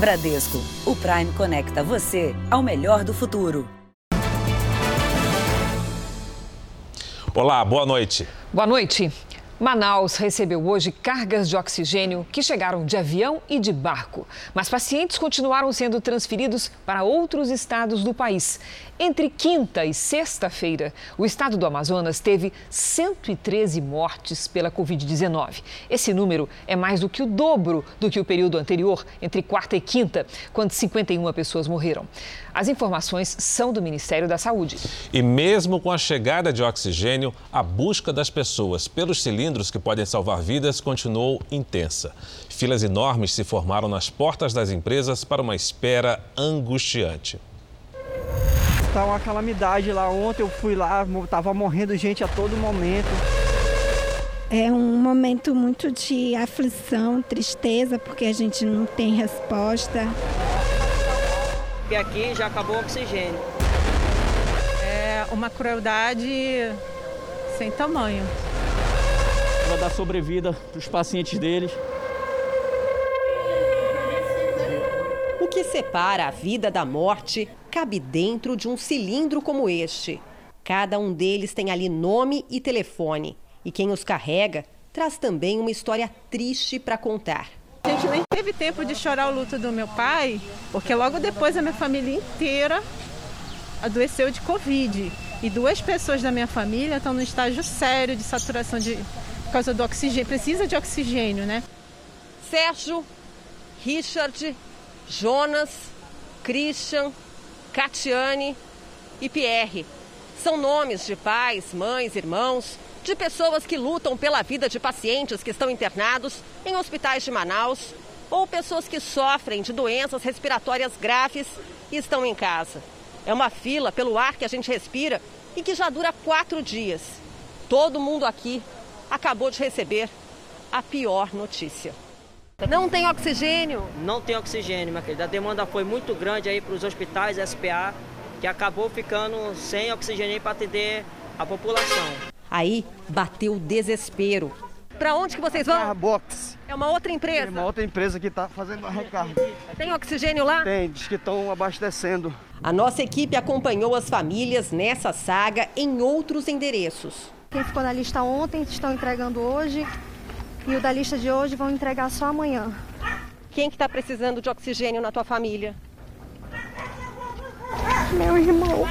Bradesco, o Prime conecta você ao melhor do futuro. Olá, boa noite. Boa noite. Manaus recebeu hoje cargas de oxigênio que chegaram de avião e de barco. Mas pacientes continuaram sendo transferidos para outros estados do país. Entre quinta e sexta-feira, o estado do Amazonas teve 113 mortes pela Covid-19. Esse número é mais do que o dobro do que o período anterior, entre quarta e quinta, quando 51 pessoas morreram. As informações são do Ministério da Saúde. E mesmo com a chegada de oxigênio, a busca das pessoas pelos cilindros que podem salvar vidas continuou intensa. Filas enormes se formaram nas portas das empresas para uma espera angustiante. Está uma calamidade lá. Ontem eu fui lá, estava morrendo gente a todo momento. É um momento muito de aflição, tristeza, porque a gente não tem resposta porque aqui já acabou o oxigênio. É uma crueldade sem tamanho. Para dar sobrevida para os pacientes deles. O que separa a vida da morte cabe dentro de um cilindro como este. Cada um deles tem ali nome e telefone. E quem os carrega traz também uma história triste para contar. A gente nem teve tempo de chorar o luto do meu pai, porque logo depois a minha família inteira adoeceu de Covid. E duas pessoas da minha família estão no estágio sério de saturação de, por causa do oxigênio. Precisa de oxigênio, né? Sérgio, Richard, Jonas, Christian, Catiane e Pierre. São nomes de pais, mães, irmãos de pessoas que lutam pela vida de pacientes que estão internados em hospitais de Manaus ou pessoas que sofrem de doenças respiratórias graves e estão em casa. É uma fila pelo ar que a gente respira e que já dura quatro dias. Todo mundo aqui acabou de receber a pior notícia. Não tem oxigênio? Não tem oxigênio, minha querida. A demanda foi muito grande aí para os hospitais SPA, que acabou ficando sem oxigênio para atender a população. Aí bateu o desespero. Para onde que vocês vão? Carbox. É uma outra empresa? É uma outra empresa que está fazendo a recarga. Tem oxigênio lá? Tem, diz que estão abastecendo. A nossa equipe acompanhou as famílias nessa saga em outros endereços. Quem ficou na lista ontem estão entregando hoje e o da lista de hoje vão entregar só amanhã. Quem que está precisando de oxigênio na tua família? Meu irmão.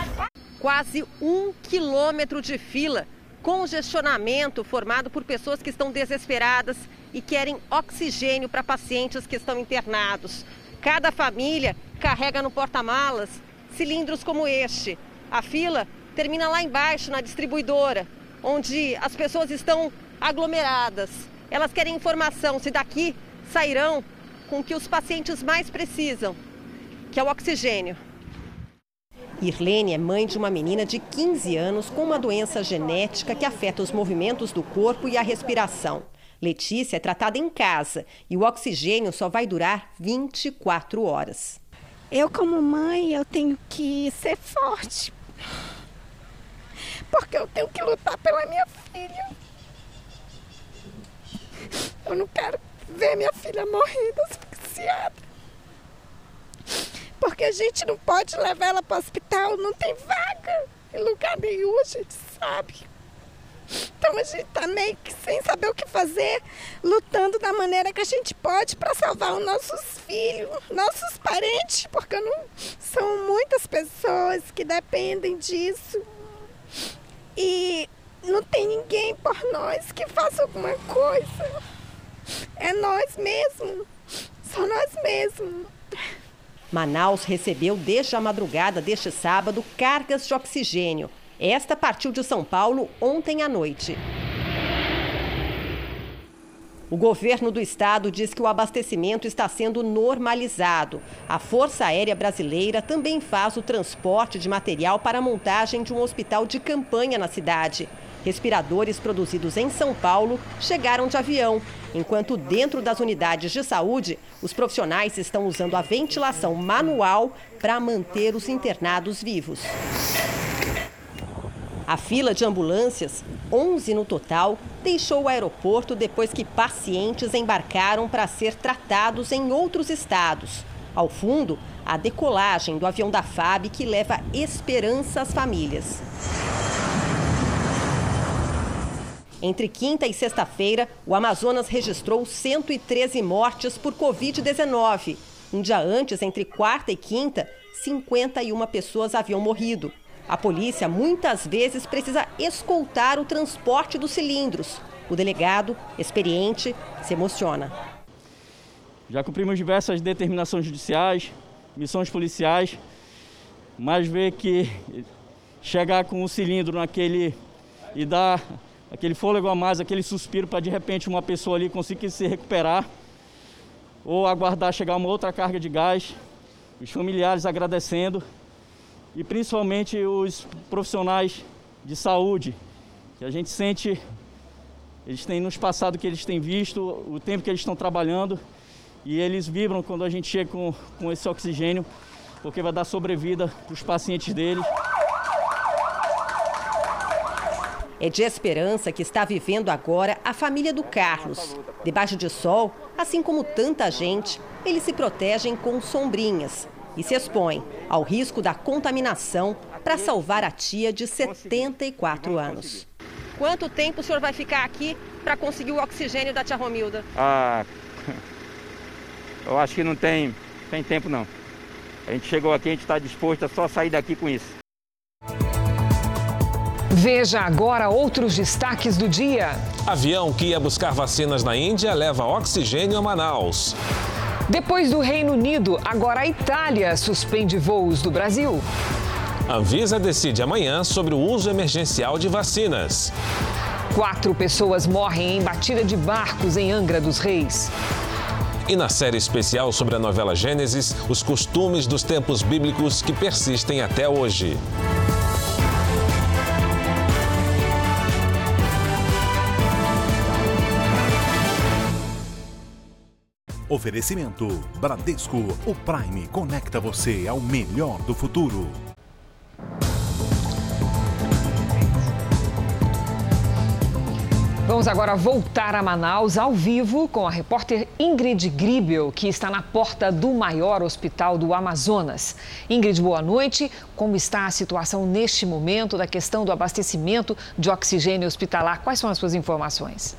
Quase um quilômetro de fila congestionamento formado por pessoas que estão desesperadas e querem oxigênio para pacientes que estão internados. Cada família carrega no porta-malas cilindros como este. A fila termina lá embaixo na distribuidora, onde as pessoas estão aglomeradas. Elas querem informação se daqui sairão com o que os pacientes mais precisam, que é o oxigênio. Irlene é mãe de uma menina de 15 anos com uma doença genética que afeta os movimentos do corpo e a respiração. Letícia é tratada em casa e o oxigênio só vai durar 24 horas. Eu, como mãe, eu tenho que ser forte. Porque eu tenho que lutar pela minha filha. Eu não quero ver minha filha morrendo asfixiada porque a gente não pode levar ela para o hospital, não tem vaga em lugar nenhum, a gente sabe. Então a gente está meio que sem saber o que fazer, lutando da maneira que a gente pode para salvar os nossos filhos, nossos parentes, porque não são muitas pessoas que dependem disso. E não tem ninguém por nós que faça alguma coisa. É nós mesmos. Só nós mesmos. Manaus recebeu desde a madrugada deste sábado cargas de oxigênio. Esta partiu de São Paulo ontem à noite. O governo do estado diz que o abastecimento está sendo normalizado. A Força Aérea Brasileira também faz o transporte de material para a montagem de um hospital de campanha na cidade. Respiradores produzidos em São Paulo chegaram de avião, enquanto dentro das unidades de saúde, os profissionais estão usando a ventilação manual para manter os internados vivos. A fila de ambulâncias, 11 no total, deixou o aeroporto depois que pacientes embarcaram para ser tratados em outros estados. Ao fundo, a decolagem do avião da FAB que leva esperança às famílias. Entre quinta e sexta-feira, o Amazonas registrou 113 mortes por Covid-19. Um dia antes, entre quarta e quinta, 51 pessoas haviam morrido. A polícia muitas vezes precisa escoltar o transporte dos cilindros. O delegado, experiente, se emociona. Já cumprimos diversas determinações judiciais, missões policiais, mas ver que chegar com o cilindro naquele e dar aquele fôlego a mais, aquele suspiro para de repente uma pessoa ali conseguir se recuperar ou aguardar chegar uma outra carga de gás, os familiares agradecendo. E principalmente os profissionais de saúde, que a gente sente, eles têm nos passado que eles têm visto, o tempo que eles estão trabalhando. E eles vibram quando a gente chega com, com esse oxigênio, porque vai dar sobrevida para os pacientes deles. É de esperança que está vivendo agora a família do Carlos. Debaixo de sol, assim como tanta gente, eles se protegem com sombrinhas e se expõem ao risco da contaminação para salvar a tia de 74 anos. Quanto tempo o senhor vai ficar aqui para conseguir o oxigênio da tia Romilda? Ah, eu acho que não tem, tem tempo não. A gente chegou aqui, a gente está disposto a só sair daqui com isso. Veja agora outros destaques do dia. Avião que ia buscar vacinas na Índia leva oxigênio a Manaus. Depois do Reino Unido, agora a Itália suspende voos do Brasil. Anvisa decide amanhã sobre o uso emergencial de vacinas. Quatro pessoas morrem em batida de barcos em Angra dos Reis. E na série especial sobre a novela Gênesis, os costumes dos tempos bíblicos que persistem até hoje. Oferecimento Bradesco, o Prime conecta você ao melhor do futuro. Vamos agora voltar a Manaus ao vivo com a repórter Ingrid Gribel, que está na porta do maior hospital do Amazonas. Ingrid, boa noite. Como está a situação neste momento da questão do abastecimento de oxigênio hospitalar? Quais são as suas informações?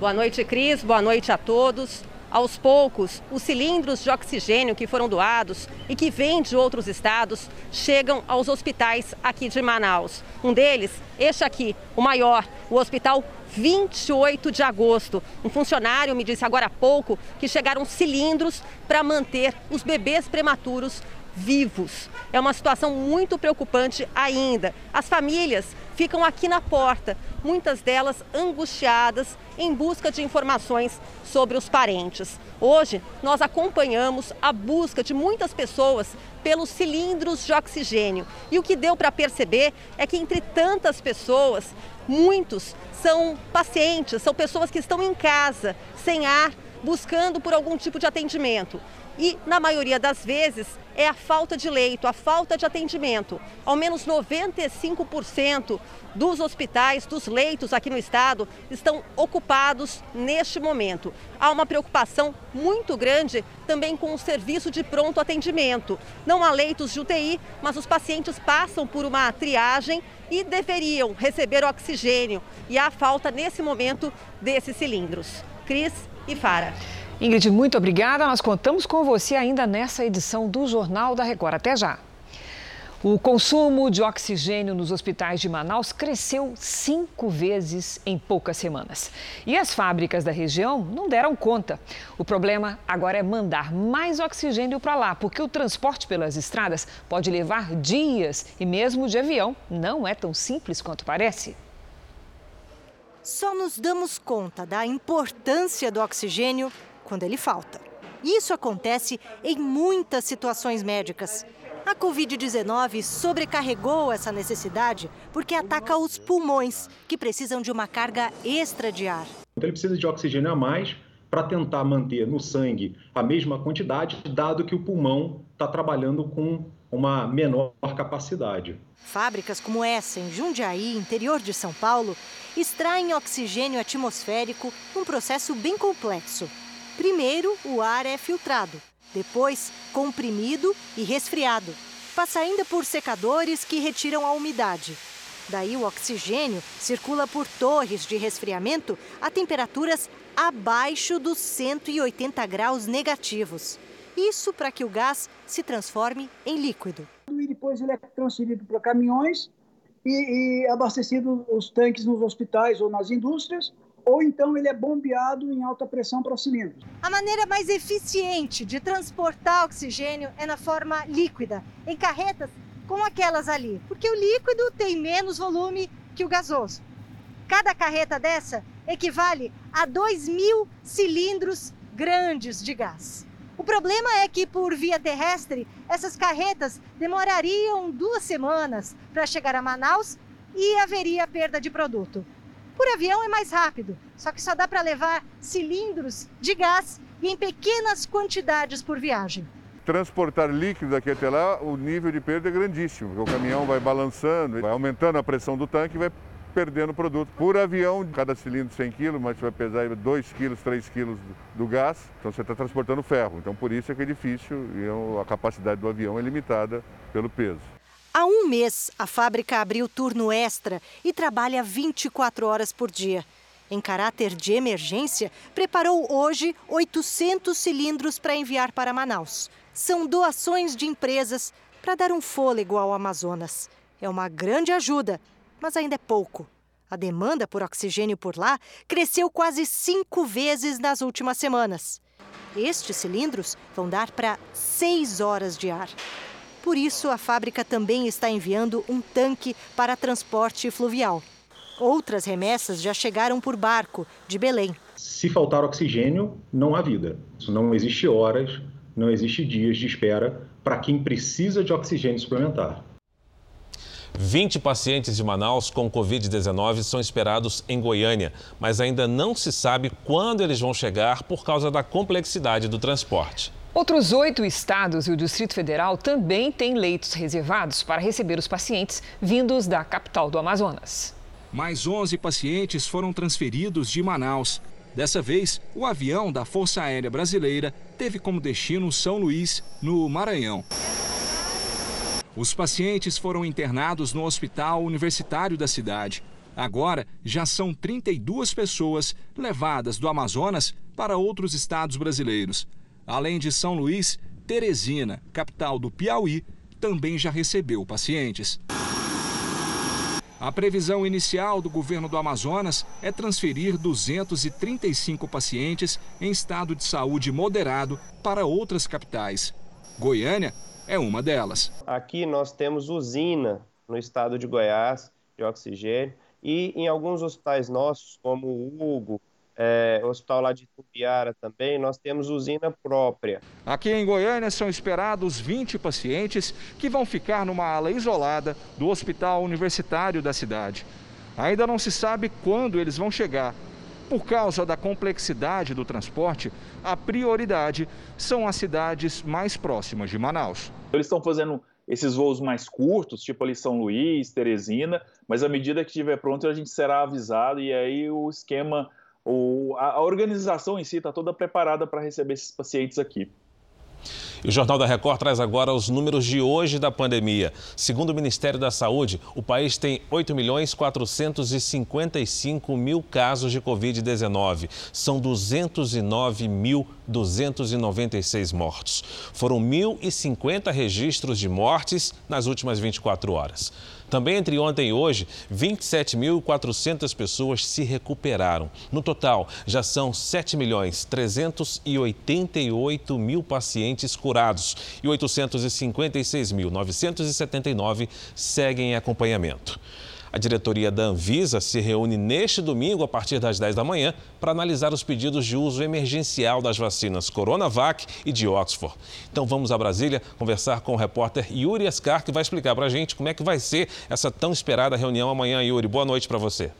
Boa noite, Cris. Boa noite a todos. Aos poucos, os cilindros de oxigênio que foram doados e que vêm de outros estados chegam aos hospitais aqui de Manaus. Um deles, este aqui, o maior, o Hospital 28 de agosto. Um funcionário me disse agora há pouco que chegaram cilindros para manter os bebês prematuros vivos. É uma situação muito preocupante ainda. As famílias ficam aqui na porta, muitas delas angustiadas em busca de informações sobre os parentes. Hoje, nós acompanhamos a busca de muitas pessoas pelos cilindros de oxigênio. E o que deu para perceber é que entre tantas pessoas, muitos são pacientes, são pessoas que estão em casa, sem ar, buscando por algum tipo de atendimento. E, na maioria das vezes, é a falta de leito, a falta de atendimento. Ao menos 95% dos hospitais, dos leitos aqui no estado, estão ocupados neste momento. Há uma preocupação muito grande também com o serviço de pronto atendimento. Não há leitos de UTI, mas os pacientes passam por uma triagem e deveriam receber oxigênio. E há falta, nesse momento, desses cilindros. Cris e Fara. Ingrid, muito obrigada. Nós contamos com você ainda nessa edição do Jornal da Record. Até já. O consumo de oxigênio nos hospitais de Manaus cresceu cinco vezes em poucas semanas. E as fábricas da região não deram conta. O problema agora é mandar mais oxigênio para lá, porque o transporte pelas estradas pode levar dias e mesmo de avião não é tão simples quanto parece. Só nos damos conta da importância do oxigênio quando ele falta. Isso acontece em muitas situações médicas. A Covid-19 sobrecarregou essa necessidade porque ataca os pulmões, que precisam de uma carga extra de ar. Então, ele precisa de oxigênio a mais para tentar manter no sangue a mesma quantidade, dado que o pulmão está trabalhando com uma menor capacidade. Fábricas como essa em Jundiaí, interior de São Paulo, extraem oxigênio atmosférico num processo bem complexo. Primeiro, o ar é filtrado, depois, comprimido e resfriado. Passa ainda por secadores que retiram a umidade. Daí, o oxigênio circula por torres de resfriamento a temperaturas abaixo dos 180 graus negativos. Isso para que o gás se transforme em líquido. E depois ele é transferido para caminhões e, e abastecido os tanques nos hospitais ou nas indústrias, ou então ele é bombeado em alta pressão para cilindros. A maneira mais eficiente de transportar oxigênio é na forma líquida, em carretas como aquelas ali, porque o líquido tem menos volume que o gasoso. Cada carreta dessa equivale a 2 mil cilindros grandes de gás. O problema é que, por via terrestre, essas carretas demorariam duas semanas para chegar a Manaus e haveria perda de produto. Por avião é mais rápido, só que só dá para levar cilindros de gás e em pequenas quantidades por viagem. Transportar líquido daqui até lá, o nível de perda é grandíssimo, porque o caminhão vai balançando, vai aumentando a pressão do tanque e vai perdendo produto. Por avião, cada cilindro 100 kg, mas vai pesar 2 kg, 3 kg do gás, então você está transportando ferro. Então por isso é que é difícil e a capacidade do avião é limitada pelo peso. Há um mês, a fábrica abriu turno extra e trabalha 24 horas por dia. Em caráter de emergência, preparou hoje 800 cilindros para enviar para Manaus. São doações de empresas para dar um fôlego ao Amazonas. É uma grande ajuda mas ainda é pouco. A demanda por oxigênio por lá cresceu quase cinco vezes nas últimas semanas. Estes cilindros vão dar para seis horas de ar. Por isso, a fábrica também está enviando um tanque para transporte fluvial. Outras remessas já chegaram por barco, de Belém. Se faltar oxigênio, não há vida. Não existe horas, não existe dias de espera para quem precisa de oxigênio suplementar. 20 pacientes de Manaus com Covid-19 são esperados em Goiânia, mas ainda não se sabe quando eles vão chegar por causa da complexidade do transporte. Outros oito estados e o Distrito Federal também têm leitos reservados para receber os pacientes vindos da capital do Amazonas. Mais 11 pacientes foram transferidos de Manaus. Dessa vez, o avião da Força Aérea Brasileira teve como destino São Luís, no Maranhão. Os pacientes foram internados no hospital universitário da cidade. Agora, já são 32 pessoas levadas do Amazonas para outros estados brasileiros. Além de São Luís, Teresina, capital do Piauí, também já recebeu pacientes. A previsão inicial do governo do Amazonas é transferir 235 pacientes em estado de saúde moderado para outras capitais. Goiânia é uma delas. Aqui nós temos usina no estado de Goiás de oxigênio e em alguns hospitais nossos, como o Hugo, é, o hospital lá de Tupiara também, nós temos usina própria. Aqui em Goiânia são esperados 20 pacientes que vão ficar numa ala isolada do hospital universitário da cidade. Ainda não se sabe quando eles vão chegar. Por causa da complexidade do transporte, a prioridade são as cidades mais próximas de Manaus. Eles estão fazendo esses voos mais curtos, tipo ali São Luís, Teresina, mas à medida que estiver pronto a gente será avisado e aí o esquema, o, a, a organização em si está toda preparada para receber esses pacientes aqui. E o Jornal da Record traz agora os números de hoje da pandemia. Segundo o Ministério da Saúde, o país tem 8 milhões 455 mil casos de Covid-19. São 209.296 mortos. Foram 1.050 registros de mortes nas últimas 24 horas. Também entre ontem e hoje, 27.400 pessoas se recuperaram. No total, já são 7 milhões 388 mil pacientes curados e 856.979 seguem em acompanhamento. A diretoria da Anvisa se reúne neste domingo, a partir das 10 da manhã, para analisar os pedidos de uso emergencial das vacinas Coronavac e de Oxford. Então vamos a Brasília conversar com o repórter Yuri Escar, que vai explicar para a gente como é que vai ser essa tão esperada reunião amanhã. Yuri, boa noite para você.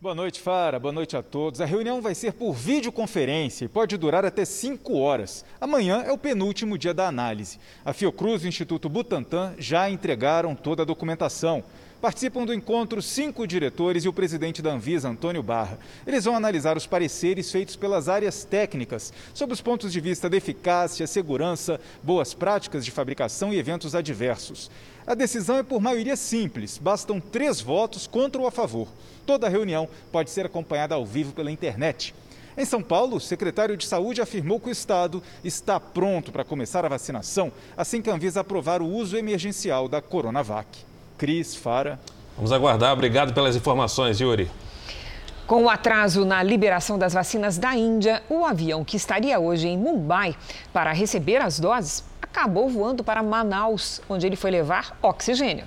Boa noite, Fara. Boa noite a todos. A reunião vai ser por videoconferência e pode durar até cinco horas. Amanhã é o penúltimo dia da análise. A Fiocruz e o Instituto Butantan já entregaram toda a documentação. Participam do encontro cinco diretores e o presidente da Anvisa, Antônio Barra. Eles vão analisar os pareceres feitos pelas áreas técnicas sobre os pontos de vista de eficácia, segurança, boas práticas de fabricação e eventos adversos. A decisão é por maioria simples, bastam três votos contra ou a favor. Toda a reunião pode ser acompanhada ao vivo pela internet. Em São Paulo, o secretário de Saúde afirmou que o Estado está pronto para começar a vacinação assim que a Anvisa aprovar o uso emergencial da Coronavac. Cris, Fara. Vamos aguardar. Obrigado pelas informações, Yuri. Com o atraso na liberação das vacinas da Índia, o avião que estaria hoje em Mumbai para receber as doses acabou voando para Manaus, onde ele foi levar oxigênio.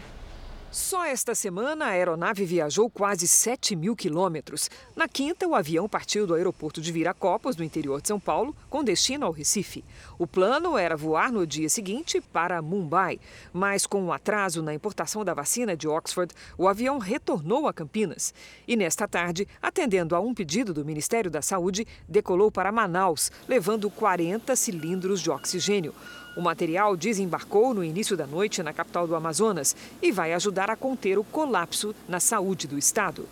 Só esta semana, a aeronave viajou quase 7 mil quilômetros. Na quinta, o avião partiu do aeroporto de Viracopos, no interior de São Paulo, com destino ao Recife. O plano era voar no dia seguinte para Mumbai, mas com um atraso na importação da vacina de Oxford, o avião retornou a Campinas. E nesta tarde, atendendo a um pedido do Ministério da Saúde, decolou para Manaus, levando 40 cilindros de oxigênio. O material desembarcou no início da noite na capital do Amazonas e vai ajudar a conter o colapso na saúde do estado.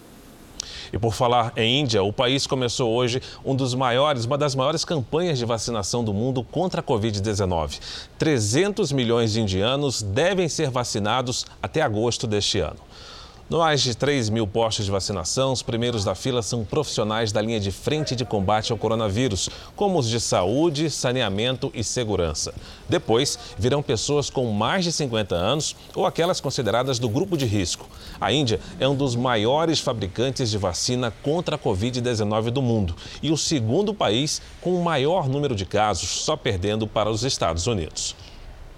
E por falar em Índia, o país começou hoje um dos maiores, uma das maiores campanhas de vacinação do mundo contra a Covid-19. 300 milhões de indianos devem ser vacinados até agosto deste ano. No mais de 3 mil postos de vacinação, os primeiros da fila são profissionais da linha de frente de combate ao coronavírus, como os de saúde, saneamento e segurança. Depois, virão pessoas com mais de 50 anos ou aquelas consideradas do grupo de risco. A Índia é um dos maiores fabricantes de vacina contra a Covid-19 do mundo e o segundo país com o maior número de casos, só perdendo para os Estados Unidos.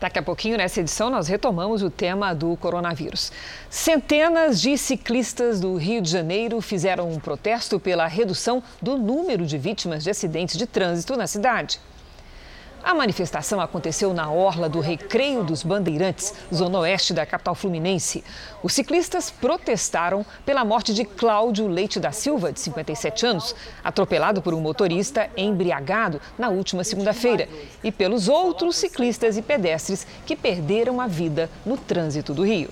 Daqui a pouquinho, nessa edição, nós retomamos o tema do coronavírus. Centenas de ciclistas do Rio de Janeiro fizeram um protesto pela redução do número de vítimas de acidentes de trânsito na cidade. A manifestação aconteceu na orla do Recreio dos Bandeirantes, zona oeste da capital fluminense. Os ciclistas protestaram pela morte de Cláudio Leite da Silva, de 57 anos, atropelado por um motorista embriagado na última segunda-feira, e pelos outros ciclistas e pedestres que perderam a vida no trânsito do Rio.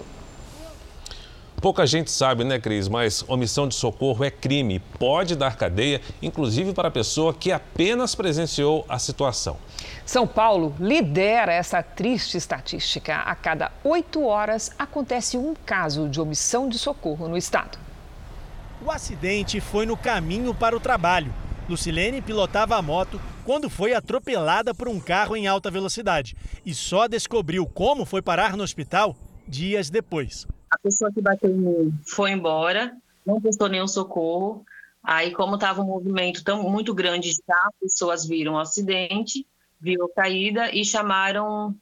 Pouca gente sabe, né, Cris? Mas omissão de socorro é crime. Pode dar cadeia, inclusive para a pessoa que apenas presenciou a situação. São Paulo lidera essa triste estatística. A cada oito horas acontece um caso de omissão de socorro no estado. O acidente foi no caminho para o trabalho. Lucilene pilotava a moto quando foi atropelada por um carro em alta velocidade e só descobriu como foi parar no hospital dias depois. A pessoa que bateu em mim foi embora, não prestou nenhum socorro. Aí, como estava um movimento tão muito grande de carro, pessoas viram o acidente, viram a caída e chamaram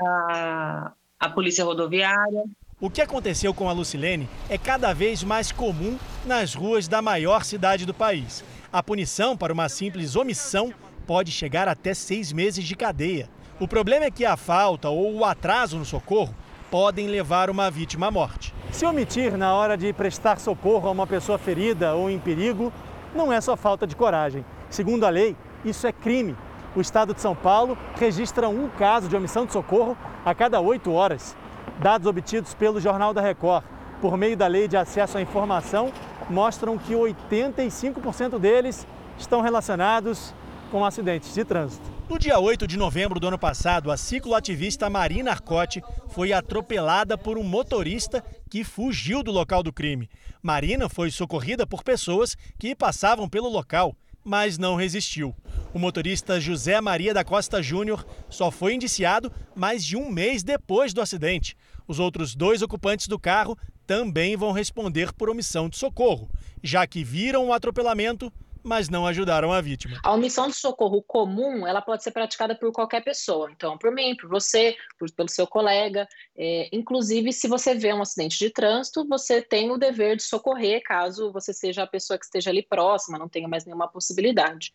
a, a polícia rodoviária. O que aconteceu com a Lucilene é cada vez mais comum nas ruas da maior cidade do país. A punição para uma simples omissão pode chegar até seis meses de cadeia. O problema é que a falta ou o atraso no socorro podem levar uma vítima à morte. Se omitir na hora de prestar socorro a uma pessoa ferida ou em perigo, não é só falta de coragem. Segundo a lei, isso é crime. O estado de São Paulo registra um caso de omissão de socorro a cada oito horas. Dados obtidos pelo Jornal da Record por meio da Lei de Acesso à Informação mostram que 85% deles estão relacionados com acidentes de trânsito. No dia 8 de novembro do ano passado, a cicloativista Marina Arcote foi atropelada por um motorista que fugiu do local do crime. Marina foi socorrida por pessoas que passavam pelo local, mas não resistiu. O motorista José Maria da Costa Júnior só foi indiciado mais de um mês depois do acidente. Os outros dois ocupantes do carro também vão responder por omissão de socorro, já que viram o atropelamento mas não ajudaram a vítima. A omissão de socorro comum, ela pode ser praticada por qualquer pessoa. Então, por mim, por você, por, pelo seu colega. É, inclusive, se você vê um acidente de trânsito, você tem o dever de socorrer caso você seja a pessoa que esteja ali próxima, não tenha mais nenhuma possibilidade.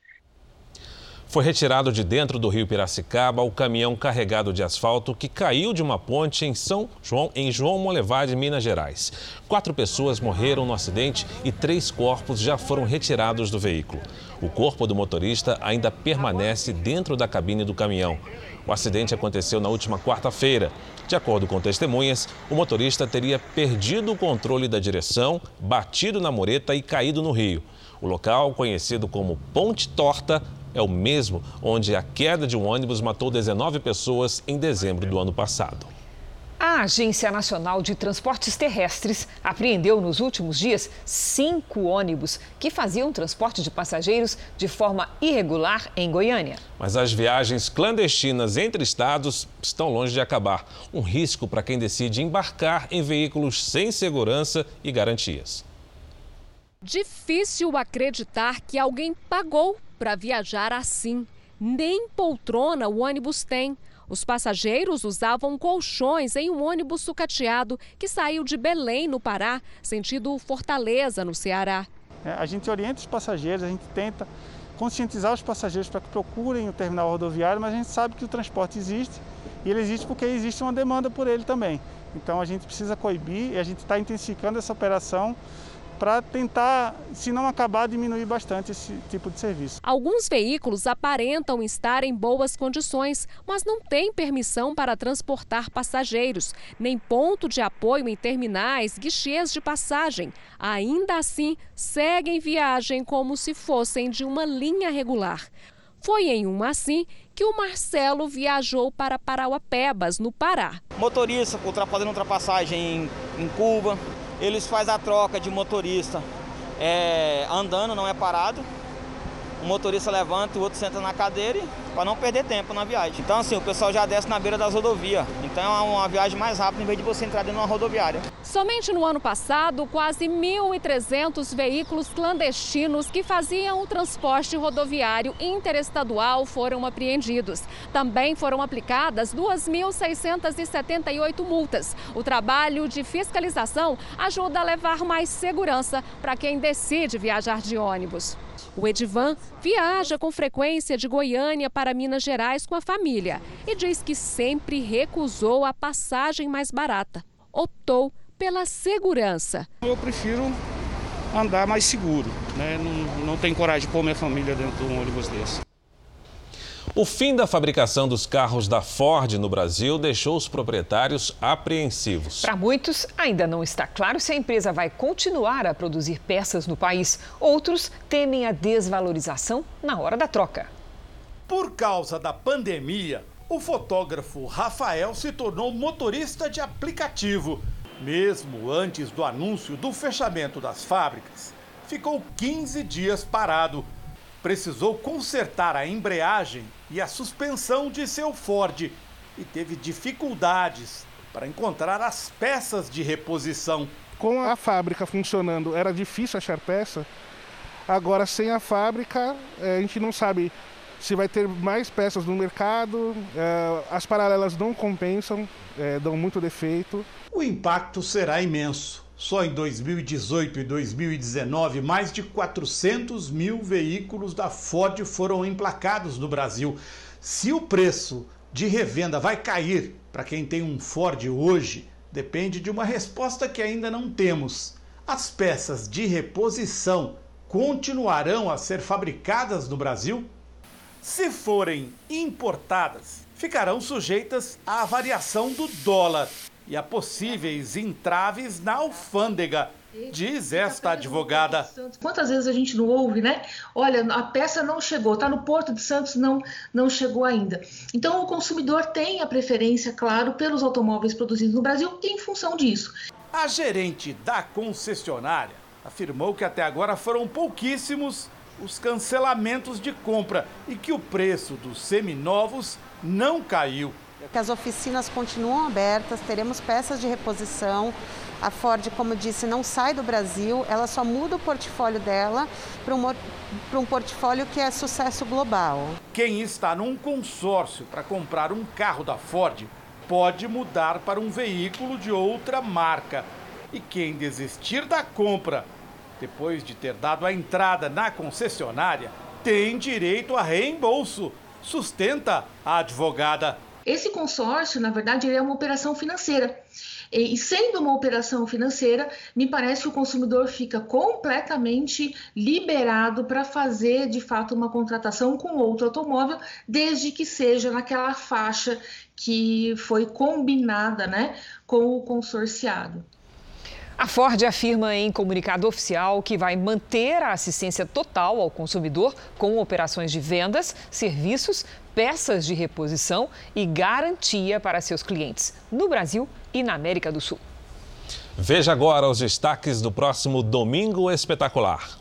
Foi retirado de dentro do rio Piracicaba o caminhão carregado de asfalto que caiu de uma ponte em São João, em João Molevade, Minas Gerais. Quatro pessoas morreram no acidente e três corpos já foram retirados do veículo. O corpo do motorista ainda permanece dentro da cabine do caminhão. O acidente aconteceu na última quarta-feira. De acordo com testemunhas, o motorista teria perdido o controle da direção, batido na mureta e caído no rio. O local, conhecido como Ponte Torta, é o mesmo onde a queda de um ônibus matou 19 pessoas em dezembro do ano passado. A Agência Nacional de Transportes Terrestres apreendeu nos últimos dias cinco ônibus que faziam transporte de passageiros de forma irregular em Goiânia. Mas as viagens clandestinas entre estados estão longe de acabar. Um risco para quem decide embarcar em veículos sem segurança e garantias. Difícil acreditar que alguém pagou para viajar assim. Nem poltrona o ônibus tem. Os passageiros usavam colchões em um ônibus sucateado que saiu de Belém, no Pará, sentido Fortaleza, no Ceará. É, a gente orienta os passageiros, a gente tenta conscientizar os passageiros para que procurem o terminal rodoviário, mas a gente sabe que o transporte existe e ele existe porque existe uma demanda por ele também. Então a gente precisa coibir e a gente está intensificando essa operação para tentar, se não acabar, diminuir bastante esse tipo de serviço. Alguns veículos aparentam estar em boas condições, mas não têm permissão para transportar passageiros, nem ponto de apoio em terminais, guichês de passagem. Ainda assim, seguem viagem como se fossem de uma linha regular. Foi em uma assim que o Marcelo viajou para Parauapebas, no Pará. Motorista fazendo ultrapassagem em, em Cuba, eles fazem a troca de motorista é, andando, não é parado. Motorista levanta e o outro senta na cadeira para não perder tempo na viagem. Então, assim, o pessoal já desce na beira das rodovias. Então, é uma viagem mais rápida em vez de você entrar dentro de uma rodoviária. Somente no ano passado, quase 1.300 veículos clandestinos que faziam o transporte rodoviário interestadual foram apreendidos. Também foram aplicadas 2.678 multas. O trabalho de fiscalização ajuda a levar mais segurança para quem decide viajar de ônibus. O Edivan viaja com frequência de Goiânia para Minas Gerais com a família e diz que sempre recusou a passagem mais barata. Optou pela segurança. Eu prefiro andar mais seguro, né? não, não tenho coragem de pôr minha família dentro de um ônibus desse. O fim da fabricação dos carros da Ford no Brasil deixou os proprietários apreensivos. Para muitos, ainda não está claro se a empresa vai continuar a produzir peças no país. Outros temem a desvalorização na hora da troca. Por causa da pandemia, o fotógrafo Rafael se tornou motorista de aplicativo. Mesmo antes do anúncio do fechamento das fábricas, ficou 15 dias parado precisou consertar a embreagem e a suspensão de seu Ford e teve dificuldades para encontrar as peças de reposição. Com a fábrica funcionando, era difícil achar peça. Agora, sem a fábrica, eh, a gente não sabe se vai ter mais peças no mercado, eh, as paralelas não compensam, eh, dão muito defeito. O impacto será imenso. Só em 2018 e 2019, mais de 400 mil veículos da Ford foram emplacados no Brasil. Se o preço de revenda vai cair para quem tem um Ford hoje, depende de uma resposta que ainda não temos. As peças de reposição continuarão a ser fabricadas no Brasil? Se forem importadas, ficarão sujeitas à variação do dólar e a possíveis entraves na alfândega, diz esta advogada. Quantas vezes a gente não ouve, né? Olha, a peça não chegou, está no Porto de Santos, não, não chegou ainda. Então, o consumidor tem a preferência, claro, pelos automóveis produzidos no Brasil em função disso. A gerente da concessionária afirmou que até agora foram pouquíssimos os cancelamentos de compra e que o preço dos seminovos não caiu que as oficinas continuam abertas, teremos peças de reposição. A Ford, como disse, não sai do Brasil, ela só muda o portfólio dela para um, para um portfólio que é sucesso global. Quem está num consórcio para comprar um carro da Ford pode mudar para um veículo de outra marca. E quem desistir da compra, depois de ter dado a entrada na concessionária, tem direito a reembolso, sustenta a advogada. Esse consórcio, na verdade, é uma operação financeira. E sendo uma operação financeira, me parece que o consumidor fica completamente liberado para fazer de fato uma contratação com outro automóvel, desde que seja naquela faixa que foi combinada né, com o consorciado. A Ford afirma em comunicado oficial que vai manter a assistência total ao consumidor com operações de vendas, serviços, peças de reposição e garantia para seus clientes no Brasil e na América do Sul. Veja agora os destaques do próximo Domingo Espetacular.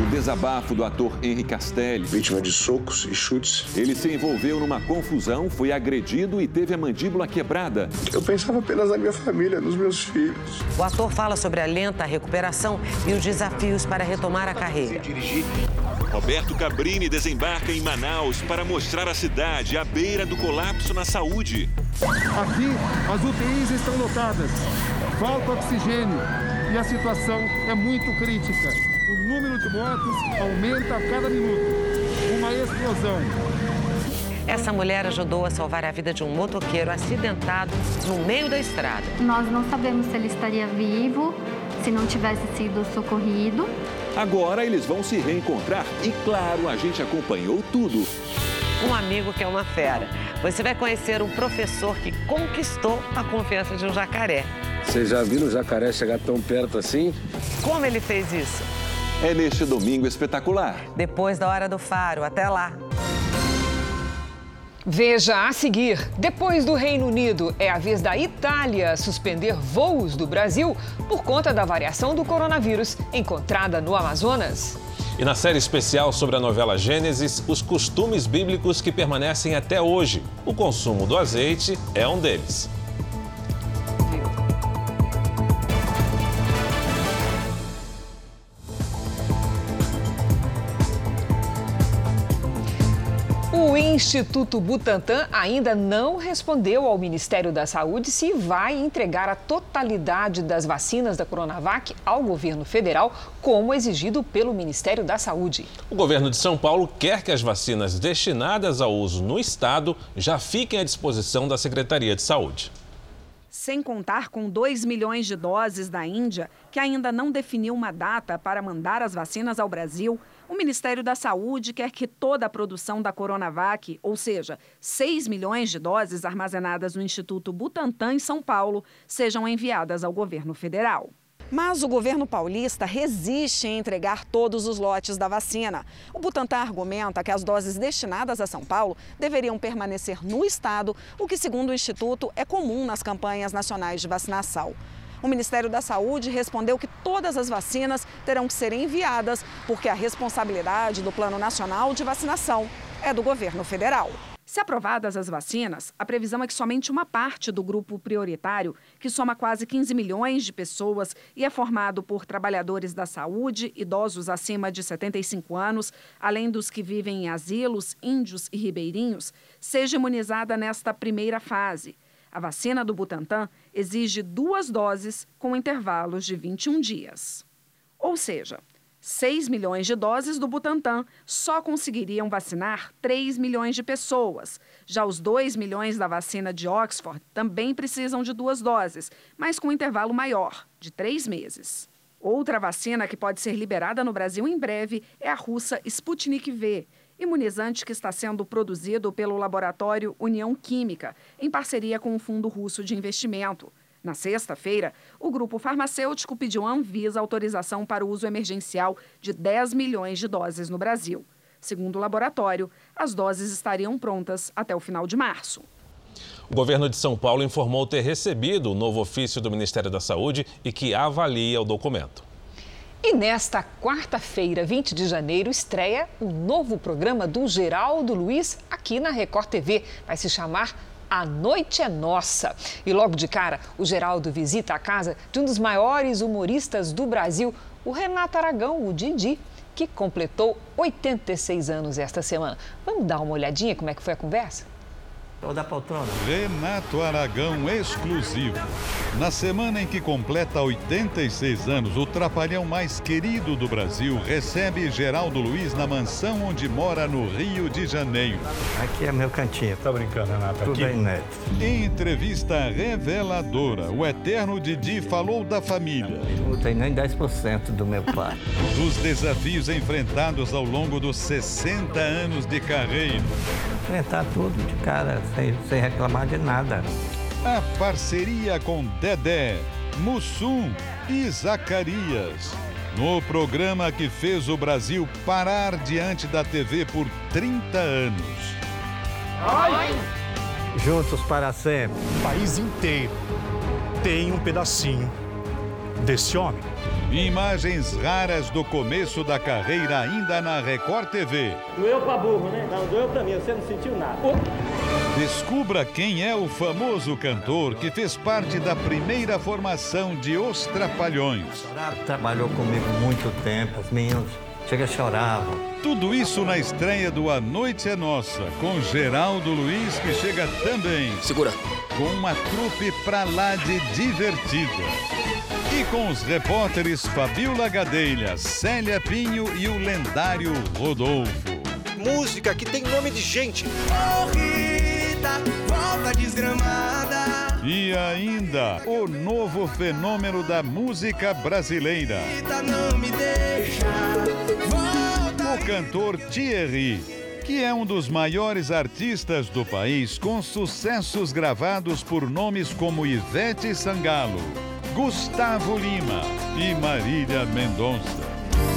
O desabafo do ator Henry Castelli. Vítima de socos e chutes. Ele se envolveu numa confusão, foi agredido e teve a mandíbula quebrada. Eu pensava apenas na minha família, nos meus filhos. O ator fala sobre a lenta recuperação e os desafios para retomar a carreira. Roberto Cabrini desembarca em Manaus para mostrar a cidade à beira do colapso na saúde. Aqui, as UTIs estão lotadas, falta oxigênio e a situação é muito crítica o número de mortos aumenta a cada minuto. Uma explosão. Essa mulher ajudou a salvar a vida de um motoqueiro acidentado no meio da estrada. Nós não sabemos se ele estaria vivo, se não tivesse sido socorrido. Agora eles vão se reencontrar e, claro, a gente acompanhou tudo. Um amigo que é uma fera. Você vai conhecer um professor que conquistou a confiança de um jacaré. Você já viu o jacaré chegar tão perto assim? Como ele fez isso? É neste domingo espetacular. Depois da hora do faro. Até lá. Veja a seguir: depois do Reino Unido, é a vez da Itália suspender voos do Brasil por conta da variação do coronavírus encontrada no Amazonas. E na série especial sobre a novela Gênesis, os costumes bíblicos que permanecem até hoje. O consumo do azeite é um deles. Instituto Butantan ainda não respondeu ao Ministério da Saúde se vai entregar a totalidade das vacinas da Coronavac ao governo federal, como exigido pelo Ministério da Saúde. O governo de São Paulo quer que as vacinas destinadas ao uso no estado já fiquem à disposição da Secretaria de Saúde. Sem contar com 2 milhões de doses da Índia, que ainda não definiu uma data para mandar as vacinas ao Brasil, o Ministério da Saúde quer que toda a produção da Coronavac, ou seja, 6 milhões de doses armazenadas no Instituto Butantan, em São Paulo, sejam enviadas ao governo federal. Mas o governo paulista resiste em entregar todos os lotes da vacina. O Butantan argumenta que as doses destinadas a São Paulo deveriam permanecer no estado, o que, segundo o Instituto, é comum nas campanhas nacionais de vacinação. O Ministério da Saúde respondeu que todas as vacinas terão que ser enviadas, porque a responsabilidade do Plano Nacional de Vacinação é do governo federal. Se aprovadas as vacinas, a previsão é que somente uma parte do grupo prioritário, que soma quase 15 milhões de pessoas e é formado por trabalhadores da saúde, idosos acima de 75 anos, além dos que vivem em asilos, índios e ribeirinhos, seja imunizada nesta primeira fase. A vacina do Butantan exige duas doses com intervalos de 21 dias. Ou seja, 6 milhões de doses do Butantan só conseguiriam vacinar 3 milhões de pessoas. Já os 2 milhões da vacina de Oxford também precisam de duas doses, mas com intervalo maior, de três meses. Outra vacina que pode ser liberada no Brasil em breve é a russa Sputnik V, imunizante que está sendo produzido pelo laboratório União Química, em parceria com o Fundo Russo de Investimento. Na sexta-feira, o grupo farmacêutico pediu à Anvisa autorização para o uso emergencial de 10 milhões de doses no Brasil. Segundo o laboratório, as doses estariam prontas até o final de março. O governo de São Paulo informou ter recebido o novo ofício do Ministério da Saúde e que avalia o documento. E nesta quarta-feira, 20 de janeiro, estreia o novo programa do Geraldo Luiz aqui na Record TV. Vai se chamar a noite é nossa. E logo de cara, o Geraldo visita a casa de um dos maiores humoristas do Brasil, o Renato Aragão, o Didi, que completou 86 anos esta semana. Vamos dar uma olhadinha como é que foi a conversa? Ou da poltrona. Renato Aragão exclusivo. Na semana em que completa 86 anos, o trapalhão mais querido do Brasil recebe Geraldo Luiz na mansão onde mora no Rio de Janeiro. Aqui é meu cantinho. Tá brincando, Renata? Tudo Aqui. é inédito. Em entrevista reveladora, o eterno Didi falou da família. Não tem nem 10% do meu pai. Dos desafios enfrentados ao longo dos 60 anos de carreira. Enfrentar tudo de cara, sem, sem reclamar de nada. A parceria com Dedé, Mussum e Zacarias. No programa que fez o Brasil parar diante da TV por 30 anos. Juntos para sempre. O país inteiro tem um pedacinho desse homem. Imagens raras do começo da carreira ainda na Record TV. Doeu pra burro, né? Não, doeu pra mim, você não sentiu nada. Descubra quem é o famoso cantor que fez parte da primeira formação de Os Trapalhões. Trabalhou comigo muito tempo, os meninos chega choravam. Tudo isso na estreia do A Noite é Nossa, com Geraldo Luiz, que chega também. Segura. Com uma trupe pra lá de divertida. E com os repórteres Fabiola Gadelha, Célia Pinho e o lendário Rodolfo. Música que tem nome de gente. Corrida, volta desgramada. E ainda o novo fenômeno da música brasileira. O cantor Thierry, que é um dos maiores artistas do país, com sucessos gravados por nomes como Ivete Sangalo, Gustavo Lima e Marília Mendonça.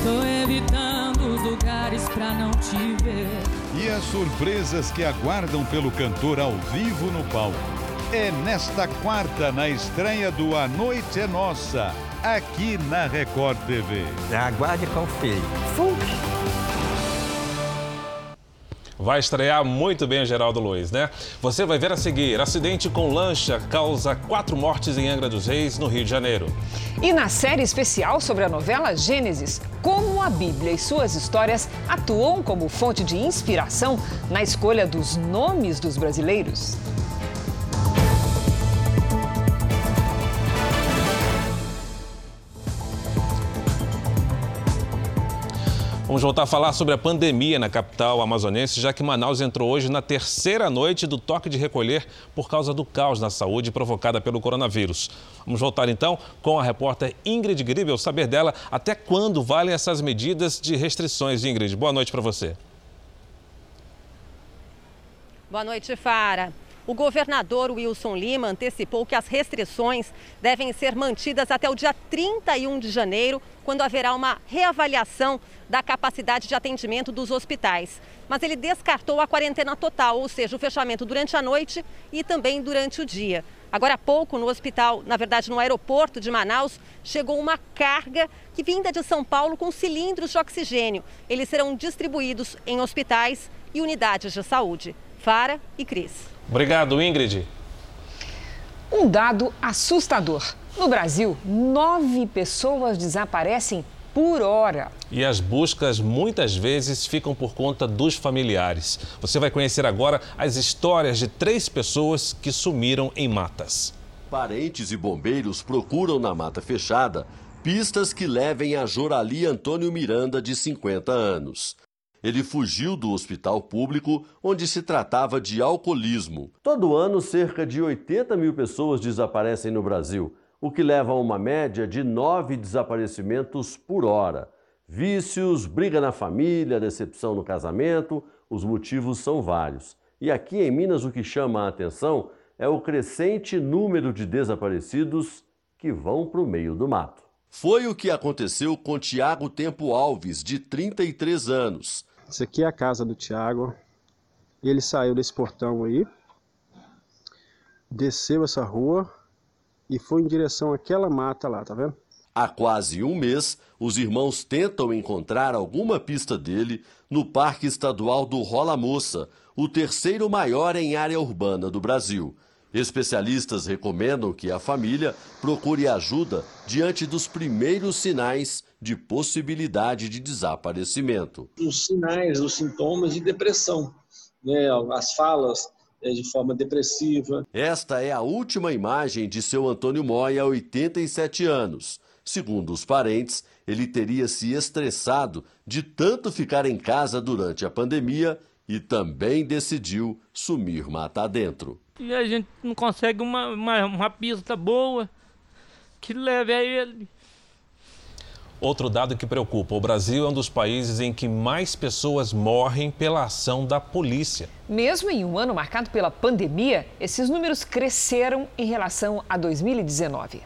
Tô evitando os lugares pra não te ver. E as surpresas que aguardam pelo cantor ao vivo no palco. É nesta quarta, na estreia do A Noite é Nossa, aqui na Record TV. Aguarde e confie. Vai estrear muito bem o Geraldo Luiz, né? Você vai ver a seguir: acidente com lancha causa quatro mortes em Angra dos Reis, no Rio de Janeiro. E na série especial sobre a novela Gênesis, como a Bíblia e suas histórias atuam como fonte de inspiração na escolha dos nomes dos brasileiros. Vamos voltar a falar sobre a pandemia na capital amazonense, já que Manaus entrou hoje na terceira noite do toque de recolher por causa do caos na saúde provocada pelo coronavírus. Vamos voltar então com a repórter Ingrid Gribel, saber dela até quando valem essas medidas de restrições. Ingrid, boa noite para você. Boa noite, Fara. O governador Wilson Lima antecipou que as restrições devem ser mantidas até o dia 31 de janeiro, quando haverá uma reavaliação da capacidade de atendimento dos hospitais. Mas ele descartou a quarentena total, ou seja, o fechamento durante a noite e também durante o dia. Agora há pouco, no hospital, na verdade no aeroporto de Manaus, chegou uma carga que vinda de São Paulo com cilindros de oxigênio. Eles serão distribuídos em hospitais e unidades de saúde. Fara e Cris. Obrigado, Ingrid. Um dado assustador. No Brasil, nove pessoas desaparecem por hora. E as buscas muitas vezes ficam por conta dos familiares. Você vai conhecer agora as histórias de três pessoas que sumiram em matas. Parentes e bombeiros procuram na mata fechada pistas que levem a Jorali Antônio Miranda, de 50 anos. Ele fugiu do hospital público onde se tratava de alcoolismo. Todo ano, cerca de 80 mil pessoas desaparecem no Brasil, o que leva a uma média de nove desaparecimentos por hora. Vícios, briga na família, decepção no casamento, os motivos são vários. E aqui em Minas, o que chama a atenção é o crescente número de desaparecidos que vão para o meio do mato. Foi o que aconteceu com Tiago Tempo Alves, de 33 anos. Essa aqui é a casa do Tiago. Ele saiu desse portão aí, desceu essa rua e foi em direção àquela mata lá, tá vendo? Há quase um mês, os irmãos tentam encontrar alguma pista dele no Parque Estadual do Rola Moça, o terceiro maior em área urbana do Brasil. Especialistas recomendam que a família procure ajuda diante dos primeiros sinais de possibilidade de desaparecimento. Os sinais, os sintomas de depressão, né? as falas de forma depressiva. Esta é a última imagem de seu Antônio Moia, 87 anos. Segundo os parentes, ele teria se estressado de tanto ficar em casa durante a pandemia e também decidiu sumir mata dentro. E a gente não consegue uma, uma, uma pista boa que leve a ele. Outro dado que preocupa: o Brasil é um dos países em que mais pessoas morrem pela ação da polícia. Mesmo em um ano marcado pela pandemia, esses números cresceram em relação a 2019.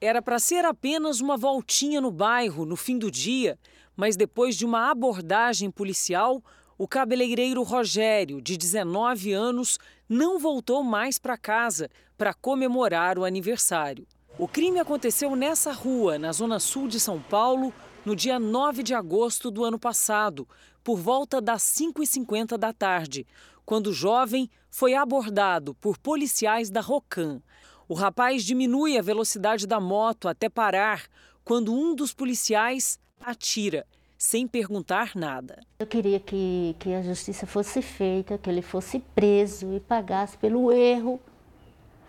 Era para ser apenas uma voltinha no bairro no fim do dia, mas depois de uma abordagem policial, o cabeleireiro Rogério, de 19 anos, não voltou mais para casa para comemorar o aniversário. O crime aconteceu nessa rua, na zona sul de São Paulo, no dia 9 de agosto do ano passado, por volta das 5h50 da tarde, quando o jovem foi abordado por policiais da Rocan. O rapaz diminui a velocidade da moto até parar quando um dos policiais atira, sem perguntar nada. Eu queria que, que a justiça fosse feita, que ele fosse preso e pagasse pelo erro,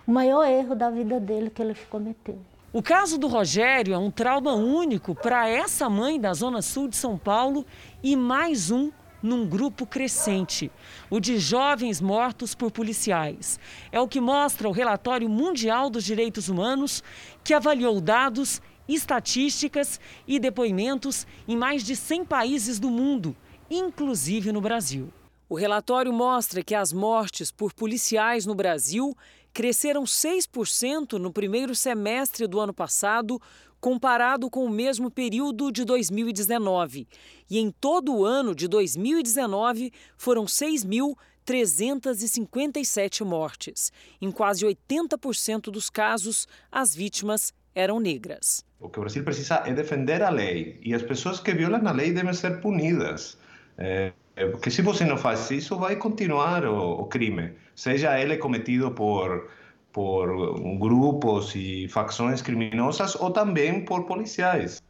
o maior erro da vida dele que ele cometeu. O caso do Rogério é um trauma único para essa mãe da Zona Sul de São Paulo e mais um num grupo crescente, o de jovens mortos por policiais. É o que mostra o relatório mundial dos direitos humanos, que avaliou dados, estatísticas e depoimentos em mais de 100 países do mundo, inclusive no Brasil. O relatório mostra que as mortes por policiais no Brasil cresceram 6% no primeiro semestre do ano passado, comparado com o mesmo período de 2019. E em todo o ano de 2019 foram 6.357 mortes. Em quase 80% dos casos, as vítimas eram negras. O que o Brasil precisa é defender a lei e as pessoas que violam a lei devem ser punidas. É, porque se você não faz isso, vai continuar o, o crime, seja ele cometido por por grupos e facções criminosas ou também por policiais.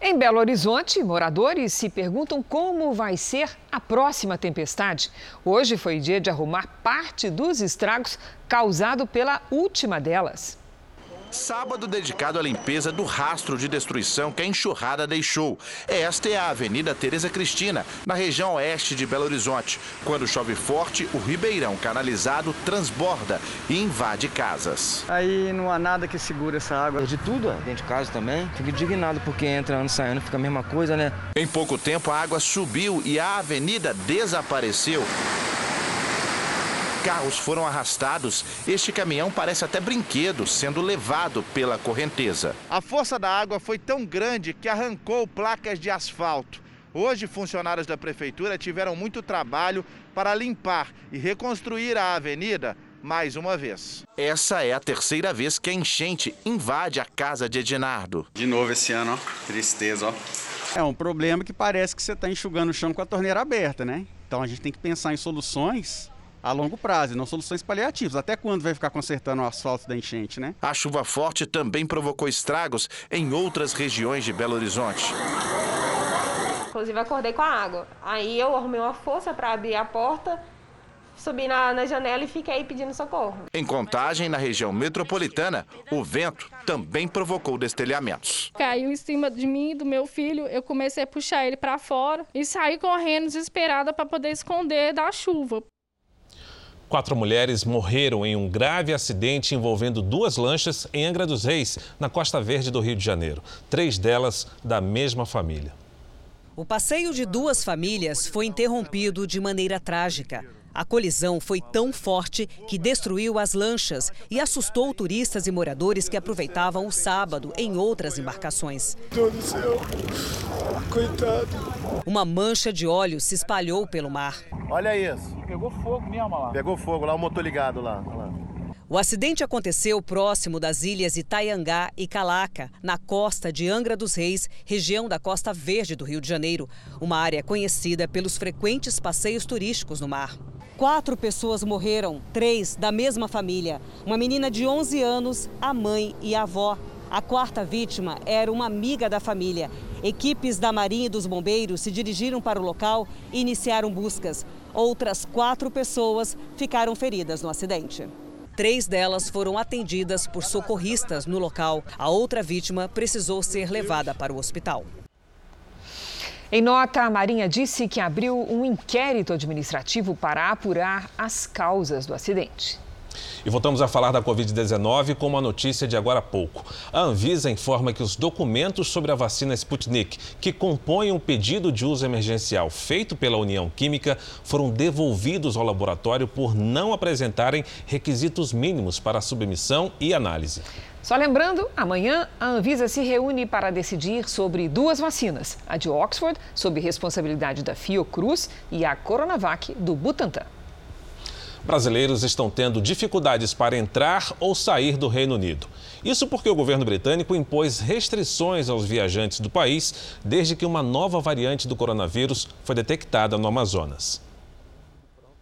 Em Belo Horizonte, moradores se perguntam como vai ser a próxima tempestade. Hoje foi dia de arrumar parte dos estragos causados pela última delas. Sábado dedicado à limpeza do rastro de destruição que a enxurrada deixou. Esta é a Avenida Tereza Cristina, na região oeste de Belo Horizonte. Quando chove forte, o ribeirão canalizado transborda e invade casas. Aí não há nada que segure essa água. É de tudo, dentro de casa também. Fico indignado porque entrando e saindo fica a mesma coisa, né? Em pouco tempo a água subiu e a avenida desapareceu carros foram arrastados. Este caminhão parece até brinquedo, sendo levado pela correnteza. A força da água foi tão grande que arrancou placas de asfalto. Hoje, funcionários da prefeitura tiveram muito trabalho para limpar e reconstruir a avenida mais uma vez. Essa é a terceira vez que a enchente invade a casa de Edinardo. De novo esse ano, ó. Tristeza, ó. É um problema que parece que você está enxugando o chão com a torneira aberta, né? Então a gente tem que pensar em soluções a longo prazo, não soluções paliativas. Até quando vai ficar consertando o asfalto da enchente, né? A chuva forte também provocou estragos em outras regiões de Belo Horizonte. Inclusive, acordei com a água. Aí eu arrumei uma força para abrir a porta, subi na, na janela e fiquei pedindo socorro. Em contagem, na região metropolitana, o vento também provocou destelhamentos. Caiu em cima de mim e do meu filho, eu comecei a puxar ele para fora e saí correndo desesperada para poder esconder da chuva. Quatro mulheres morreram em um grave acidente envolvendo duas lanchas em Angra dos Reis, na Costa Verde do Rio de Janeiro. Três delas da mesma família. O passeio de duas famílias foi interrompido de maneira trágica. A colisão foi tão forte que destruiu as lanchas e assustou turistas e moradores que aproveitavam o sábado em outras embarcações. Deus do céu, coitado. Uma mancha de óleo se espalhou pelo mar. Olha isso. Pegou fogo mesmo lá. Pegou fogo lá, o motor ligado lá. lá. O acidente aconteceu próximo das ilhas Itaiangá e Calaca, na costa de Angra dos Reis, região da Costa Verde do Rio de Janeiro, uma área conhecida pelos frequentes passeios turísticos no mar. Quatro pessoas morreram, três da mesma família. Uma menina de 11 anos, a mãe e a avó. A quarta vítima era uma amiga da família. Equipes da Marinha e dos Bombeiros se dirigiram para o local e iniciaram buscas. Outras quatro pessoas ficaram feridas no acidente. Três delas foram atendidas por socorristas no local. A outra vítima precisou ser levada para o hospital. Em nota, a Marinha disse que abriu um inquérito administrativo para apurar as causas do acidente. E voltamos a falar da Covid-19 com uma notícia de agora há pouco. A Anvisa informa que os documentos sobre a vacina Sputnik, que compõem um pedido de uso emergencial feito pela União Química, foram devolvidos ao laboratório por não apresentarem requisitos mínimos para submissão e análise. Só lembrando, amanhã a Anvisa se reúne para decidir sobre duas vacinas: a de Oxford, sob responsabilidade da Fiocruz, e a Coronavac, do Butantan. Brasileiros estão tendo dificuldades para entrar ou sair do Reino Unido. Isso porque o governo britânico impôs restrições aos viajantes do país desde que uma nova variante do coronavírus foi detectada no Amazonas.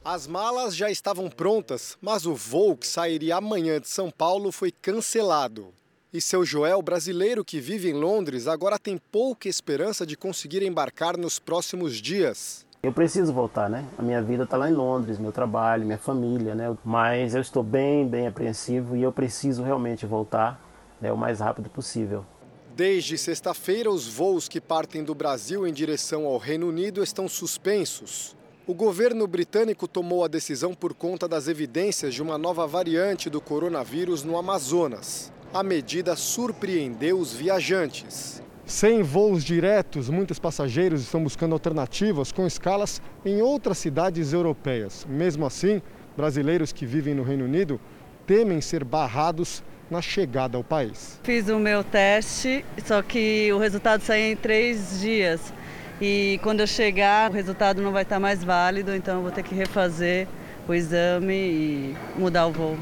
As malas já estavam prontas, mas o voo que sairia amanhã de São Paulo foi cancelado. E seu Joel, brasileiro que vive em Londres, agora tem pouca esperança de conseguir embarcar nos próximos dias. Eu preciso voltar, né? A minha vida está lá em Londres, meu trabalho, minha família, né? Mas eu estou bem, bem apreensivo e eu preciso realmente voltar né, o mais rápido possível. Desde sexta-feira, os voos que partem do Brasil em direção ao Reino Unido estão suspensos. O governo britânico tomou a decisão por conta das evidências de uma nova variante do coronavírus no Amazonas. A medida surpreendeu os viajantes. Sem voos diretos, muitos passageiros estão buscando alternativas com escalas em outras cidades europeias. Mesmo assim, brasileiros que vivem no Reino Unido temem ser barrados na chegada ao país. Fiz o meu teste, só que o resultado sai em três dias. E quando eu chegar, o resultado não vai estar mais válido, então eu vou ter que refazer o exame e mudar o voo.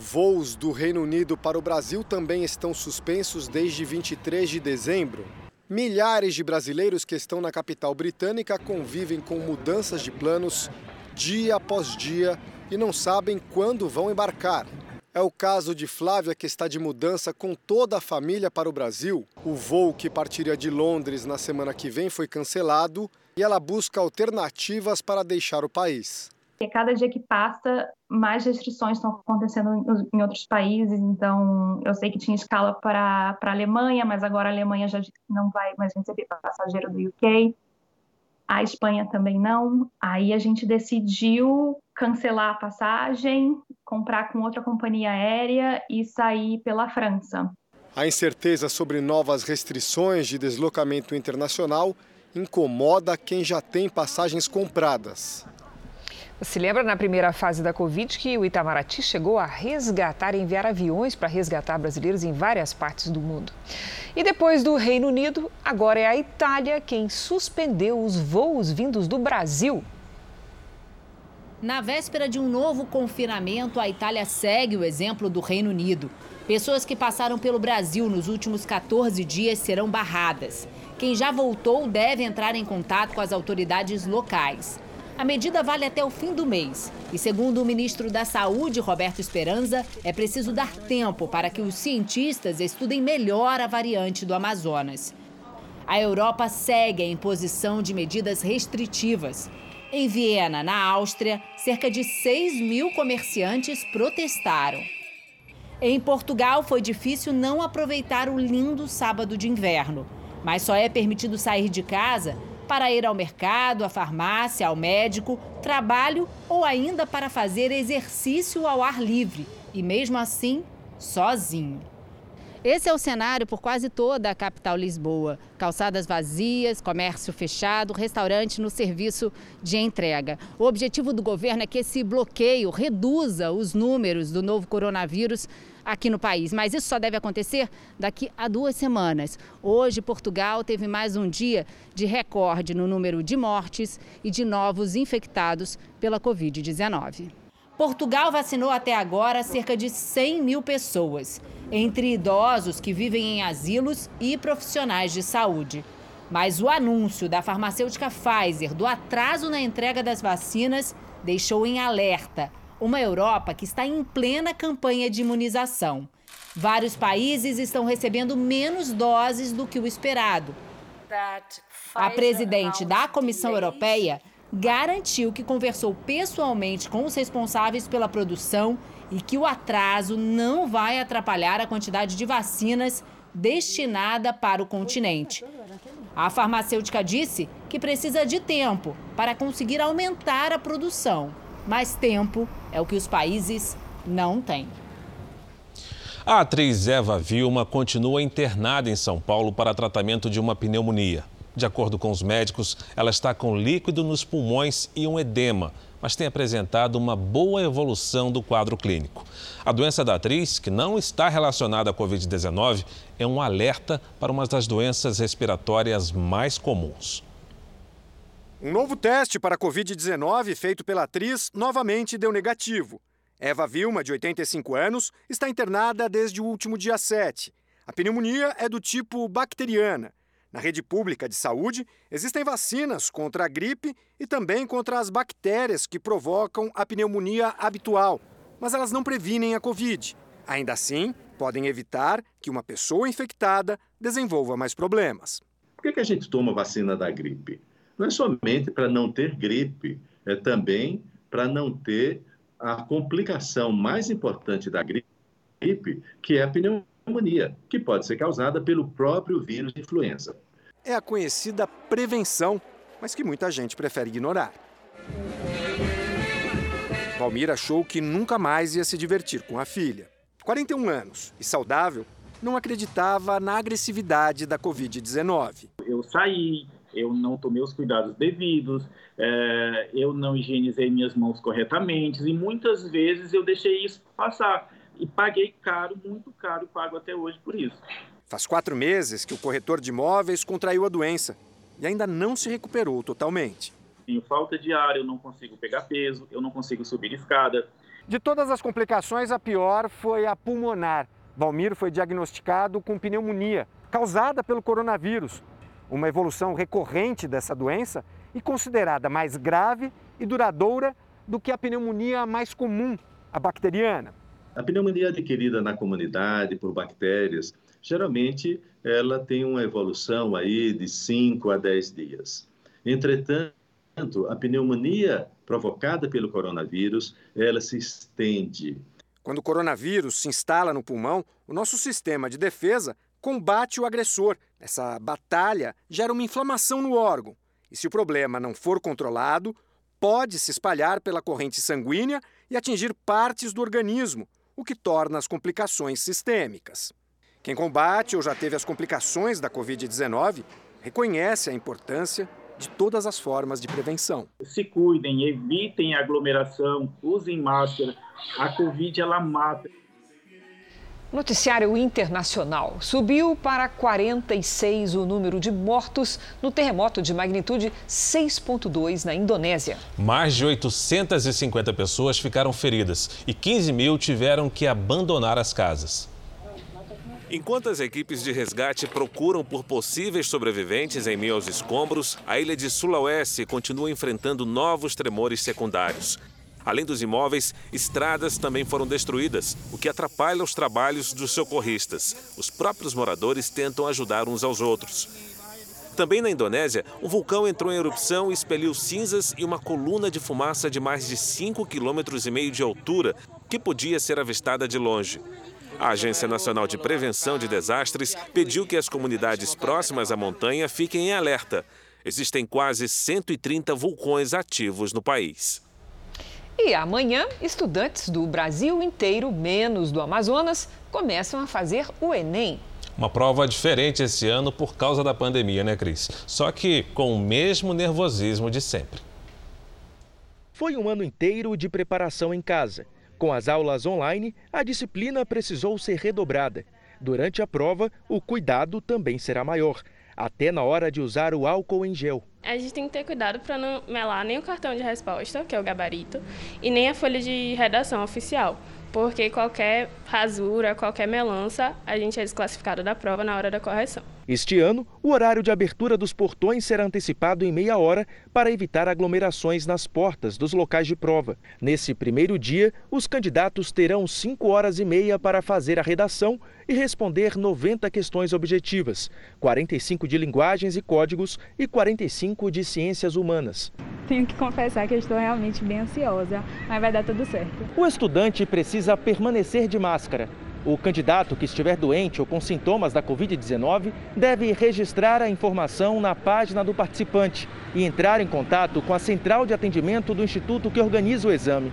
Voos do Reino Unido para o Brasil também estão suspensos desde 23 de dezembro. Milhares de brasileiros que estão na capital britânica convivem com mudanças de planos dia após dia e não sabem quando vão embarcar. É o caso de Flávia, que está de mudança com toda a família para o Brasil. O voo que partiria de Londres na semana que vem foi cancelado e ela busca alternativas para deixar o país. E a cada dia que passa, mais restrições estão acontecendo em outros países. Então, eu sei que tinha escala para a Alemanha, mas agora a Alemanha já não vai mais receber passageiro do UK. A Espanha também não. Aí a gente decidiu cancelar a passagem, comprar com outra companhia aérea e sair pela França. A incerteza sobre novas restrições de deslocamento internacional incomoda quem já tem passagens compradas. Se lembra na primeira fase da Covid que o Itamaraty chegou a resgatar enviar aviões para resgatar brasileiros em várias partes do mundo. E depois do Reino Unido, agora é a Itália quem suspendeu os voos vindos do Brasil. Na véspera de um novo confinamento, a Itália segue o exemplo do Reino Unido. Pessoas que passaram pelo Brasil nos últimos 14 dias serão barradas. Quem já voltou deve entrar em contato com as autoridades locais. A medida vale até o fim do mês. E, segundo o ministro da Saúde, Roberto Esperanza, é preciso dar tempo para que os cientistas estudem melhor a variante do Amazonas. A Europa segue a imposição de medidas restritivas. Em Viena, na Áustria, cerca de 6 mil comerciantes protestaram. Em Portugal, foi difícil não aproveitar o lindo sábado de inverno. Mas só é permitido sair de casa para ir ao mercado, à farmácia, ao médico, trabalho ou ainda para fazer exercício ao ar livre e, mesmo assim, sozinho. Esse é o cenário por quase toda a capital Lisboa. Calçadas vazias, comércio fechado, restaurante no serviço de entrega. O objetivo do governo é que esse bloqueio reduza os números do novo coronavírus aqui no país. Mas isso só deve acontecer daqui a duas semanas. Hoje, Portugal teve mais um dia de recorde no número de mortes e de novos infectados pela Covid-19. Portugal vacinou até agora cerca de 100 mil pessoas, entre idosos que vivem em asilos e profissionais de saúde. Mas o anúncio da farmacêutica Pfizer do atraso na entrega das vacinas deixou em alerta uma Europa que está em plena campanha de imunização. Vários países estão recebendo menos doses do que o esperado. A presidente da Comissão Europeia garantiu que conversou pessoalmente com os responsáveis pela produção e que o atraso não vai atrapalhar a quantidade de vacinas destinada para o continente. A farmacêutica disse que precisa de tempo para conseguir aumentar a produção, mas tempo é o que os países não têm. A atriz Eva Vilma continua internada em São Paulo para tratamento de uma pneumonia. De acordo com os médicos, ela está com líquido nos pulmões e um edema, mas tem apresentado uma boa evolução do quadro clínico. A doença da atriz, que não está relacionada à Covid-19, é um alerta para uma das doenças respiratórias mais comuns. Um novo teste para a Covid-19 feito pela atriz novamente deu negativo. Eva Vilma, de 85 anos, está internada desde o último dia 7. A pneumonia é do tipo bacteriana. Na rede pública de saúde, existem vacinas contra a gripe e também contra as bactérias que provocam a pneumonia habitual, mas elas não previnem a Covid. Ainda assim, podem evitar que uma pessoa infectada desenvolva mais problemas. Por que, que a gente toma vacina da gripe? Não é somente para não ter gripe, é também para não ter a complicação mais importante da gripe, que é a pneumonia, que pode ser causada pelo próprio vírus de influenza. É a conhecida prevenção, mas que muita gente prefere ignorar. Valmir achou que nunca mais ia se divertir com a filha. 41 anos e saudável, não acreditava na agressividade da Covid-19. Eu saí, eu não tomei os cuidados devidos, é, eu não higienizei minhas mãos corretamente e muitas vezes eu deixei isso passar e paguei caro, muito caro, pago até hoje por isso. Faz quatro meses que o corretor de imóveis contraiu a doença e ainda não se recuperou totalmente. Tenho falta de ar, eu não consigo pegar peso, eu não consigo subir escada. De todas as complicações, a pior foi a pulmonar. Valmir foi diagnosticado com pneumonia, causada pelo coronavírus, uma evolução recorrente dessa doença e considerada mais grave e duradoura do que a pneumonia mais comum, a bacteriana. A pneumonia adquirida na comunidade por bactérias, geralmente ela tem uma evolução aí de 5 a 10 dias. Entretanto, a pneumonia provocada pelo coronavírus, ela se estende. Quando o coronavírus se instala no pulmão, o nosso sistema de defesa combate o agressor. Essa batalha gera uma inflamação no órgão. E se o problema não for controlado, pode se espalhar pela corrente sanguínea e atingir partes do organismo, o que torna as complicações sistêmicas. Quem combate ou já teve as complicações da Covid-19 reconhece a importância de todas as formas de prevenção. Se cuidem, evitem aglomeração, usem máscara. A Covid ela mata. Noticiário Internacional. Subiu para 46 o número de mortos no terremoto de magnitude 6,2 na Indonésia. Mais de 850 pessoas ficaram feridas e 15 mil tiveram que abandonar as casas. Enquanto as equipes de resgate procuram por possíveis sobreviventes em meio aos escombros, a ilha de Sulawesi continua enfrentando novos tremores secundários. Além dos imóveis, estradas também foram destruídas, o que atrapalha os trabalhos dos socorristas. Os próprios moradores tentam ajudar uns aos outros. Também na Indonésia, um vulcão entrou em erupção e expeliu cinzas e uma coluna de fumaça de mais de 5,5 km de altura, que podia ser avistada de longe. A Agência Nacional de Prevenção de Desastres pediu que as comunidades próximas à montanha fiquem em alerta. Existem quase 130 vulcões ativos no país. E amanhã, estudantes do Brasil inteiro, menos do Amazonas, começam a fazer o Enem. Uma prova diferente esse ano por causa da pandemia, né, Cris? Só que com o mesmo nervosismo de sempre. Foi um ano inteiro de preparação em casa. Com as aulas online, a disciplina precisou ser redobrada. Durante a prova, o cuidado também será maior, até na hora de usar o álcool em gel. A gente tem que ter cuidado para não melar nem o cartão de resposta, que é o gabarito, e nem a folha de redação oficial porque qualquer rasura, qualquer melança, a gente é desclassificado da prova na hora da correção. Este ano, o horário de abertura dos portões será antecipado em meia hora para evitar aglomerações nas portas dos locais de prova. Nesse primeiro dia, os candidatos terão 5 horas e meia para fazer a redação e responder 90 questões objetivas, 45 de linguagens e códigos e 45 de ciências humanas. Tenho que confessar que estou realmente bem ansiosa, mas vai dar tudo certo. O estudante precisa permanecer de máscara o candidato que estiver doente ou com sintomas da Covid-19 deve registrar a informação na página do participante e entrar em contato com a central de atendimento do instituto que organiza o exame.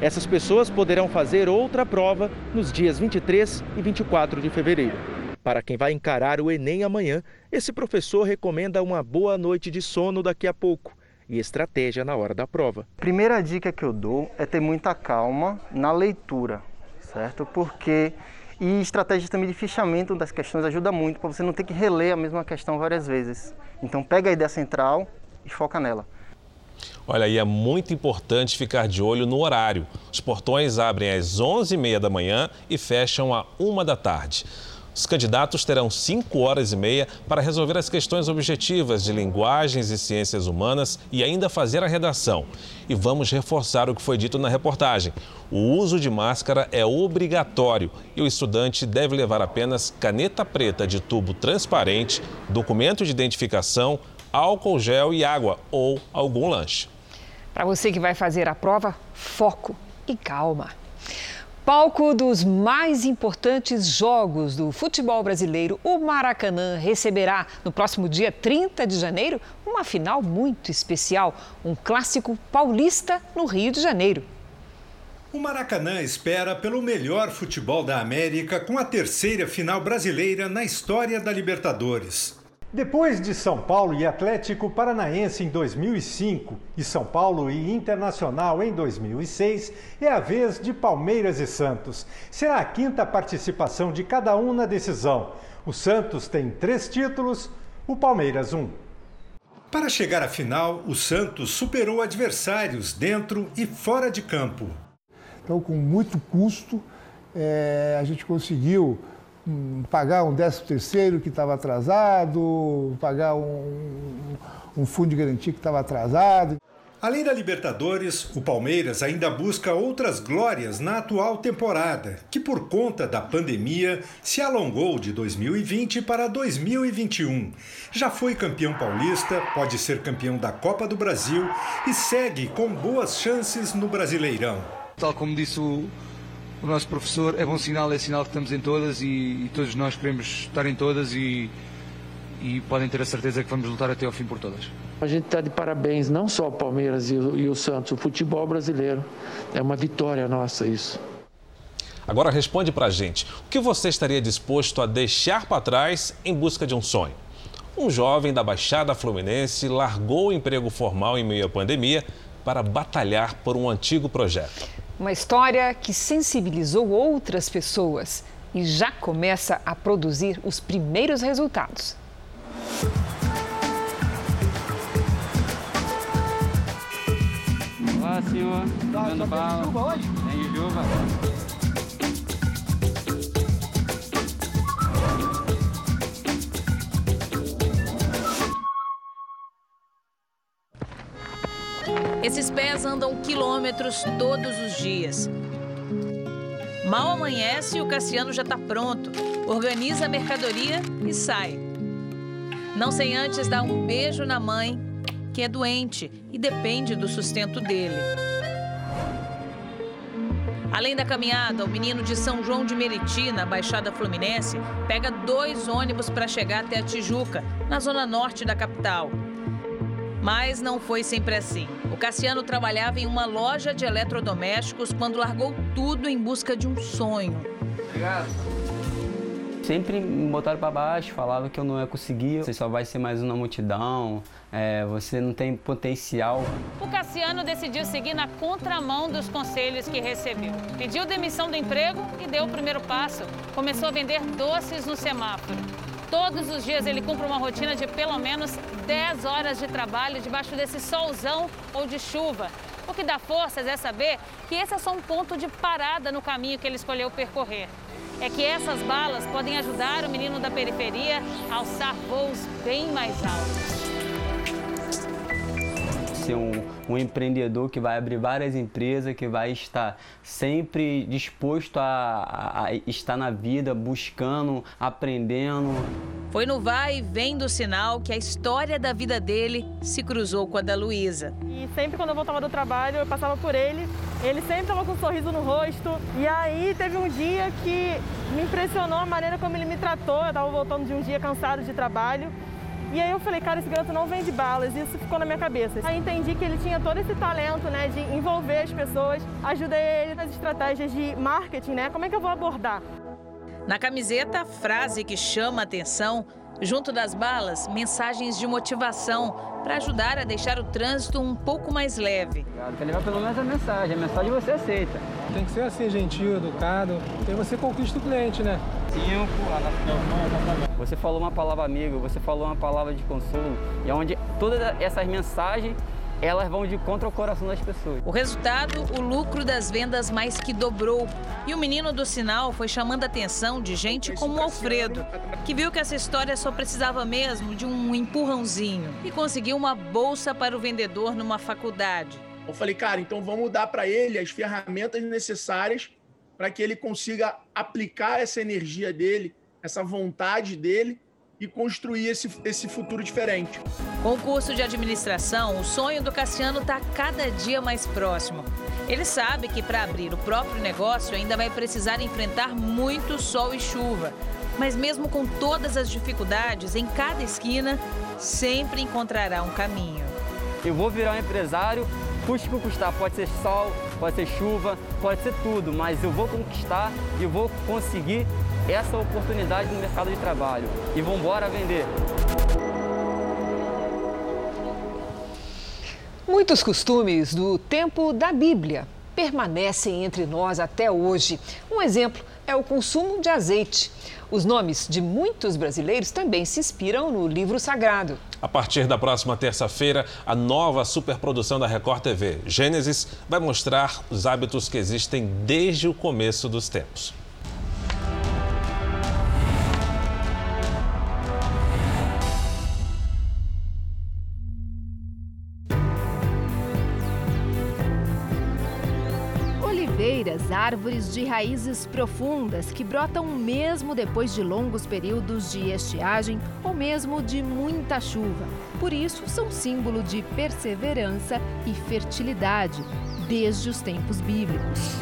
Essas pessoas poderão fazer outra prova nos dias 23 e 24 de fevereiro. Para quem vai encarar o Enem amanhã, esse professor recomenda uma boa noite de sono daqui a pouco e estratégia na hora da prova. Primeira dica que eu dou é ter muita calma na leitura certo? Porque e estratégias também de fichamento das questões ajuda muito para você não ter que reler a mesma questão várias vezes. Então pega a ideia central e foca nela. Olha, aí é muito importante ficar de olho no horário. Os portões abrem às 11h30 da manhã e fecham à 1 da tarde. Os candidatos terão cinco horas e meia para resolver as questões objetivas de linguagens e ciências humanas e ainda fazer a redação. E vamos reforçar o que foi dito na reportagem. O uso de máscara é obrigatório e o estudante deve levar apenas caneta preta de tubo transparente, documento de identificação, álcool gel e água ou algum lanche. Para você que vai fazer a prova, foco e calma. Palco dos mais importantes jogos do futebol brasileiro, o Maracanã receberá no próximo dia 30 de janeiro uma final muito especial, um clássico paulista no Rio de Janeiro. O Maracanã espera pelo melhor futebol da América com a terceira final brasileira na história da Libertadores. Depois de São Paulo e Atlético Paranaense em 2005 e São Paulo e Internacional em 2006, é a vez de Palmeiras e Santos. Será a quinta participação de cada um na decisão. O Santos tem três títulos, o Palmeiras um. Para chegar à final, o Santos superou adversários dentro e fora de campo. Então, com muito custo, é, a gente conseguiu pagar um décimo terceiro que estava atrasado, pagar um, um fundo de garantia que estava atrasado. Além da Libertadores, o Palmeiras ainda busca outras glórias na atual temporada, que por conta da pandemia se alongou de 2020 para 2021. Já foi campeão paulista, pode ser campeão da Copa do Brasil e segue com boas chances no Brasileirão. Tal como disse o o nosso professor, é bom sinal, é sinal que estamos em todas e, e todos nós queremos estar em todas e, e podem ter a certeza que vamos lutar até ao fim por todas. A gente está de parabéns, não só o Palmeiras e o, e o Santos, o futebol brasileiro. É uma vitória nossa isso. Agora responde para a gente, o que você estaria disposto a deixar para trás em busca de um sonho? Um jovem da Baixada Fluminense largou o emprego formal em meio à pandemia para batalhar por um antigo projeto. Uma história que sensibilizou outras pessoas e já começa a produzir os primeiros resultados. Olá, senhor. Tá, Dando bala. Tem chuva hoje? Tem chuva. Esses pés andam quilômetros todos os dias. Mal amanhece e o Cassiano já está pronto. Organiza a mercadoria e sai. Não sem antes dar um beijo na mãe, que é doente e depende do sustento dele. Além da caminhada, o menino de São João de Meriti, na Baixada Fluminense, pega dois ônibus para chegar até a Tijuca, na zona norte da capital. Mas não foi sempre assim. O Cassiano trabalhava em uma loja de eletrodomésticos quando largou tudo em busca de um sonho. Obrigado. Sempre me botaram para baixo, falavam que eu não ia conseguir, você só vai ser mais uma multidão, é, você não tem potencial. O Cassiano decidiu seguir na contramão dos conselhos que recebeu. Pediu demissão do emprego e deu o primeiro passo. Começou a vender doces no semáforo. Todos os dias ele cumpre uma rotina de pelo menos 10 horas de trabalho debaixo desse solzão ou de chuva. O que dá forças é saber que esse é só um ponto de parada no caminho que ele escolheu percorrer. É que essas balas podem ajudar o menino da periferia a alçar voos bem mais altos ser um, um, empreendedor que vai abrir várias empresas, que vai estar sempre disposto a, a, a estar na vida, buscando, aprendendo. Foi no vai e vem do sinal que a história da vida dele se cruzou com a da Luísa. E sempre quando eu voltava do trabalho, eu passava por ele, ele sempre estava com um sorriso no rosto. E aí teve um dia que me impressionou a maneira como ele me tratou. Eu estava voltando de um dia cansado de trabalho. E aí eu falei, cara, esse garoto não vende balas, isso ficou na minha cabeça. Aí entendi que ele tinha todo esse talento, né, de envolver as pessoas, ajudei ele nas estratégias de marketing, né, como é que eu vou abordar. Na camiseta, frase que chama a atenção, junto das balas, mensagens de motivação para ajudar a deixar o trânsito um pouco mais leve. Quer levar pelo menos a mensagem, a mensagem você aceita. Tem que ser assim, gentil, educado, e você conquista o cliente, né? Cinco, você falou uma palavra amiga, você falou uma palavra de consolo, e é onde todas essas mensagens elas vão de contra o coração das pessoas. O resultado, o lucro das vendas mais que dobrou. E o menino do sinal foi chamando a atenção de gente como o Alfredo, que viu que essa história só precisava mesmo de um empurrãozinho e conseguiu uma bolsa para o vendedor numa faculdade. Eu falei, cara, então vamos dar para ele as ferramentas necessárias para que ele consiga aplicar essa energia dele essa vontade dele e construir esse, esse futuro diferente. Com o curso de administração, o sonho do Cassiano está cada dia mais próximo. Ele sabe que para abrir o próprio negócio ainda vai precisar enfrentar muito sol e chuva. Mas mesmo com todas as dificuldades, em cada esquina, sempre encontrará um caminho. Eu vou virar um empresário, custe que custar. Pode ser sol, pode ser chuva, pode ser tudo, mas eu vou conquistar e vou conseguir essa oportunidade no mercado de trabalho e vamos embora vender. Muitos costumes do tempo da Bíblia permanecem entre nós até hoje. Um exemplo é o consumo de azeite. Os nomes de muitos brasileiros também se inspiram no livro sagrado. A partir da próxima terça-feira, a nova superprodução da Record TV, Gênesis, vai mostrar os hábitos que existem desde o começo dos tempos. Árvores de raízes profundas que brotam mesmo depois de longos períodos de estiagem ou mesmo de muita chuva. Por isso, são símbolo de perseverança e fertilidade desde os tempos bíblicos.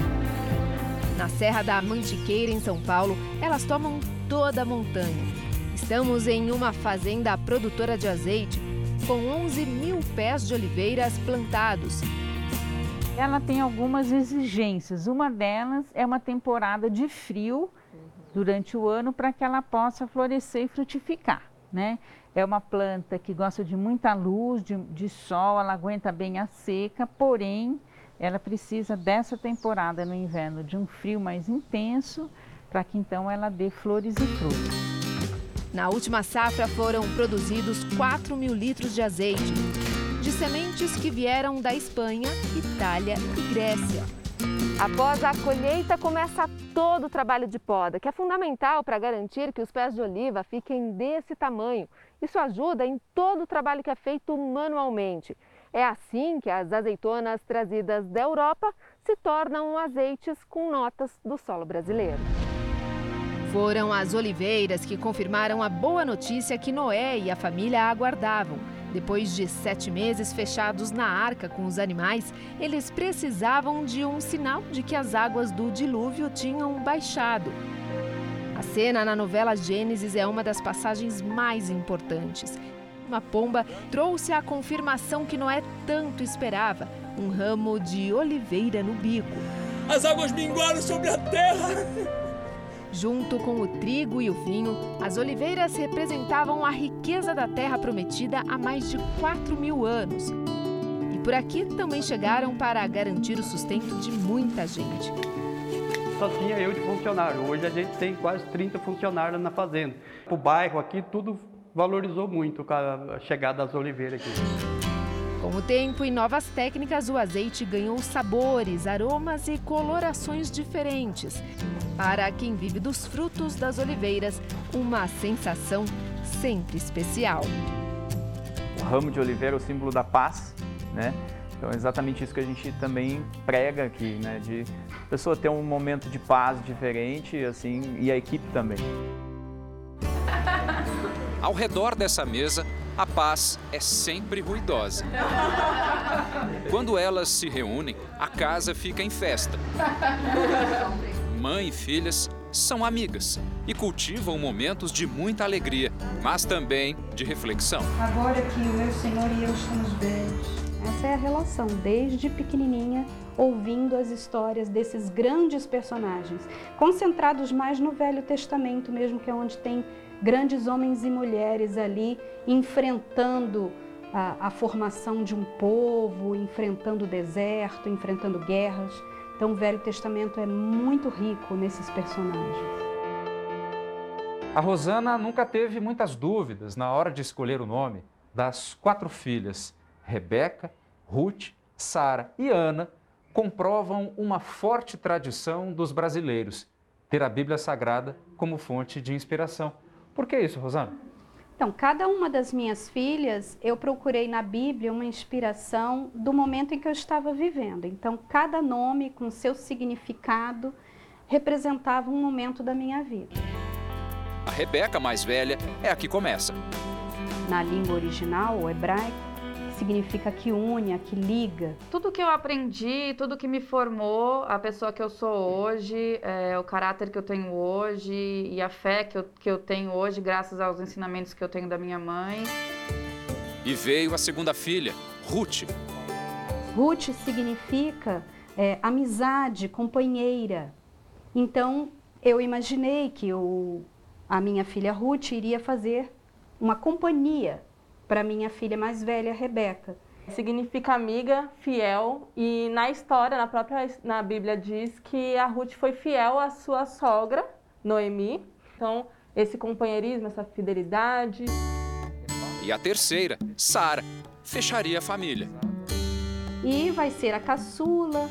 Na Serra da Mantiqueira, em São Paulo, elas tomam toda a montanha. Estamos em uma fazenda produtora de azeite com 11 mil pés de oliveiras plantados ela tem algumas exigências. Uma delas é uma temporada de frio durante o ano para que ela possa florescer e frutificar, né? É uma planta que gosta de muita luz, de, de sol, ela aguenta bem a seca, porém ela precisa dessa temporada no inverno de um frio mais intenso para que então ela dê flores e frutos. Na última safra foram produzidos 4 mil litros de azeite de sementes que vieram da Espanha, Itália e Grécia. Após a colheita, começa todo o trabalho de poda, que é fundamental para garantir que os pés de oliva fiquem desse tamanho. Isso ajuda em todo o trabalho que é feito manualmente. É assim que as azeitonas trazidas da Europa se tornam azeites com notas do solo brasileiro. Foram as oliveiras que confirmaram a boa notícia que Noé e a família aguardavam. Depois de sete meses fechados na arca com os animais, eles precisavam de um sinal de que as águas do dilúvio tinham baixado. A cena na novela Gênesis é uma das passagens mais importantes. Uma pomba trouxe a confirmação que Noé tanto esperava: um ramo de oliveira no bico. As águas minguaram sobre a terra! Junto com o trigo e o vinho, as oliveiras representavam a riqueza da terra prometida há mais de 4 mil anos. E por aqui também chegaram para garantir o sustento de muita gente. só tinha eu de funcionário. Hoje a gente tem quase 30 funcionários na fazenda. O bairro aqui tudo valorizou muito com a chegada das oliveiras aqui. Com o tempo e novas técnicas, o azeite ganhou sabores, aromas e colorações diferentes. Para quem vive dos frutos das oliveiras, uma sensação sempre especial. O ramo de oliveira é o símbolo da paz, né? Então é exatamente isso que a gente também prega aqui, né? De a pessoa ter um momento de paz diferente, assim, e a equipe também. Ao redor dessa mesa, a paz é sempre ruidosa. Quando elas se reúnem, a casa fica em festa. Mãe e filhas são amigas e cultivam momentos de muita alegria, mas também de reflexão. Agora que o meu Senhor e eu estamos velhos. Essa é a relação, desde pequenininha, ouvindo as histórias desses grandes personagens, concentrados mais no Velho Testamento mesmo, que é onde tem grandes homens e mulheres ali enfrentando a, a, formação de um povo, enfrentando o deserto, enfrentando guerras. Então, o Velho Testamento é muito rico nesses personagens. A Rosana nunca teve muitas dúvidas na hora de escolher o nome das quatro filhas. Rebeca, Ruth, Sara e Ana comprovam uma forte tradição dos brasileiros, ter a Bíblia Sagrada como fonte de inspiração. Por que isso, Rosana? Então, cada uma das minhas filhas, eu procurei na Bíblia uma inspiração do momento em que eu estava vivendo. Então, cada nome com seu significado representava um momento da minha vida. A Rebeca, mais velha, é a que começa. Na língua original, o hebraico, significa que une, que liga. Tudo que eu aprendi, tudo que me formou, a pessoa que eu sou hoje, é, o caráter que eu tenho hoje e a fé que eu, que eu tenho hoje, graças aos ensinamentos que eu tenho da minha mãe. E veio a segunda filha, Ruth. Ruth significa é, amizade, companheira. Então, eu imaginei que o, a minha filha Ruth iria fazer uma companhia para minha filha mais velha, Rebeca. Significa amiga, fiel, e na história, na própria na Bíblia diz que a Ruth foi fiel à sua sogra, Noemi. Então, esse companheirismo, essa fidelidade. E a terceira, Sara, fecharia a família. E vai ser a caçula.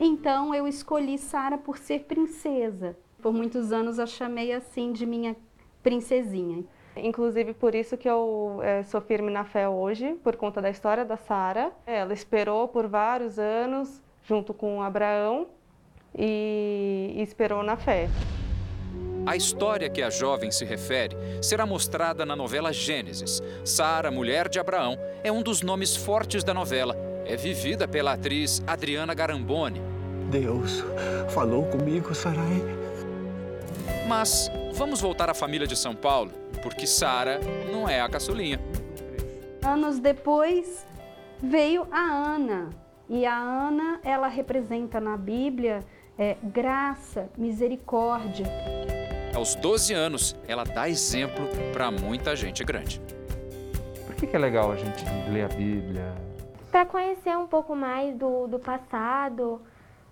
Então eu escolhi Sara por ser princesa. Por muitos anos eu chamei assim de minha princesinha. Inclusive por isso que eu é, sou firme na fé hoje, por conta da história da Sara. Ela esperou por vários anos junto com Abraão e, e esperou na fé. A história que a jovem se refere será mostrada na novela Gênesis. Sara, mulher de Abraão, é um dos nomes fortes da novela. É vivida pela atriz Adriana Garamboni. Deus falou comigo, Sarai. Mas vamos voltar à família de São Paulo porque Sara não é a caçulinha. Anos depois veio a Ana. E a Ana, ela representa na Bíblia é, graça, misericórdia. Aos 12 anos, ela dá exemplo para muita gente grande. Por que, que é legal a gente ler a Bíblia? Para conhecer um pouco mais do, do passado,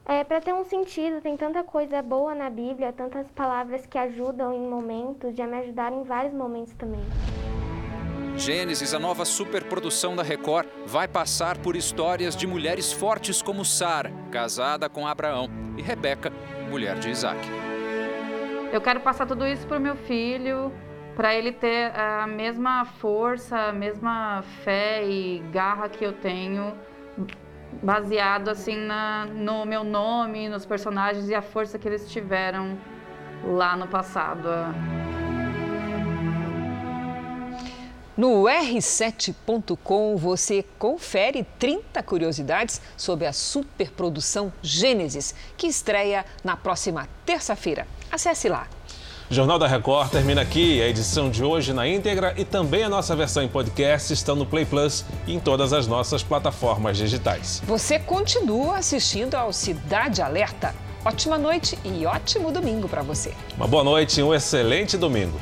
é, para ter um sentido, tem tanta coisa boa na Bíblia, tantas palavras que ajudam em momentos, já me ajudaram em vários momentos também. Gênesis, a nova superprodução da Record, vai passar por histórias de mulheres fortes como Sara, casada com Abraão, e Rebeca, mulher de Isaac. Eu quero passar tudo isso para o meu filho, para ele ter a mesma força, a mesma fé e garra que eu tenho baseado assim na, no meu nome, nos personagens e a força que eles tiveram lá no passado. No r7.com você confere 30 curiosidades sobre a superprodução Gênesis, que estreia na próxima terça-feira. Acesse lá. O Jornal da Record termina aqui. A edição de hoje na íntegra e também a nossa versão em podcast estão no Play Plus e em todas as nossas plataformas digitais. Você continua assistindo ao Cidade Alerta. Ótima noite e ótimo domingo para você. Uma boa noite e um excelente domingo.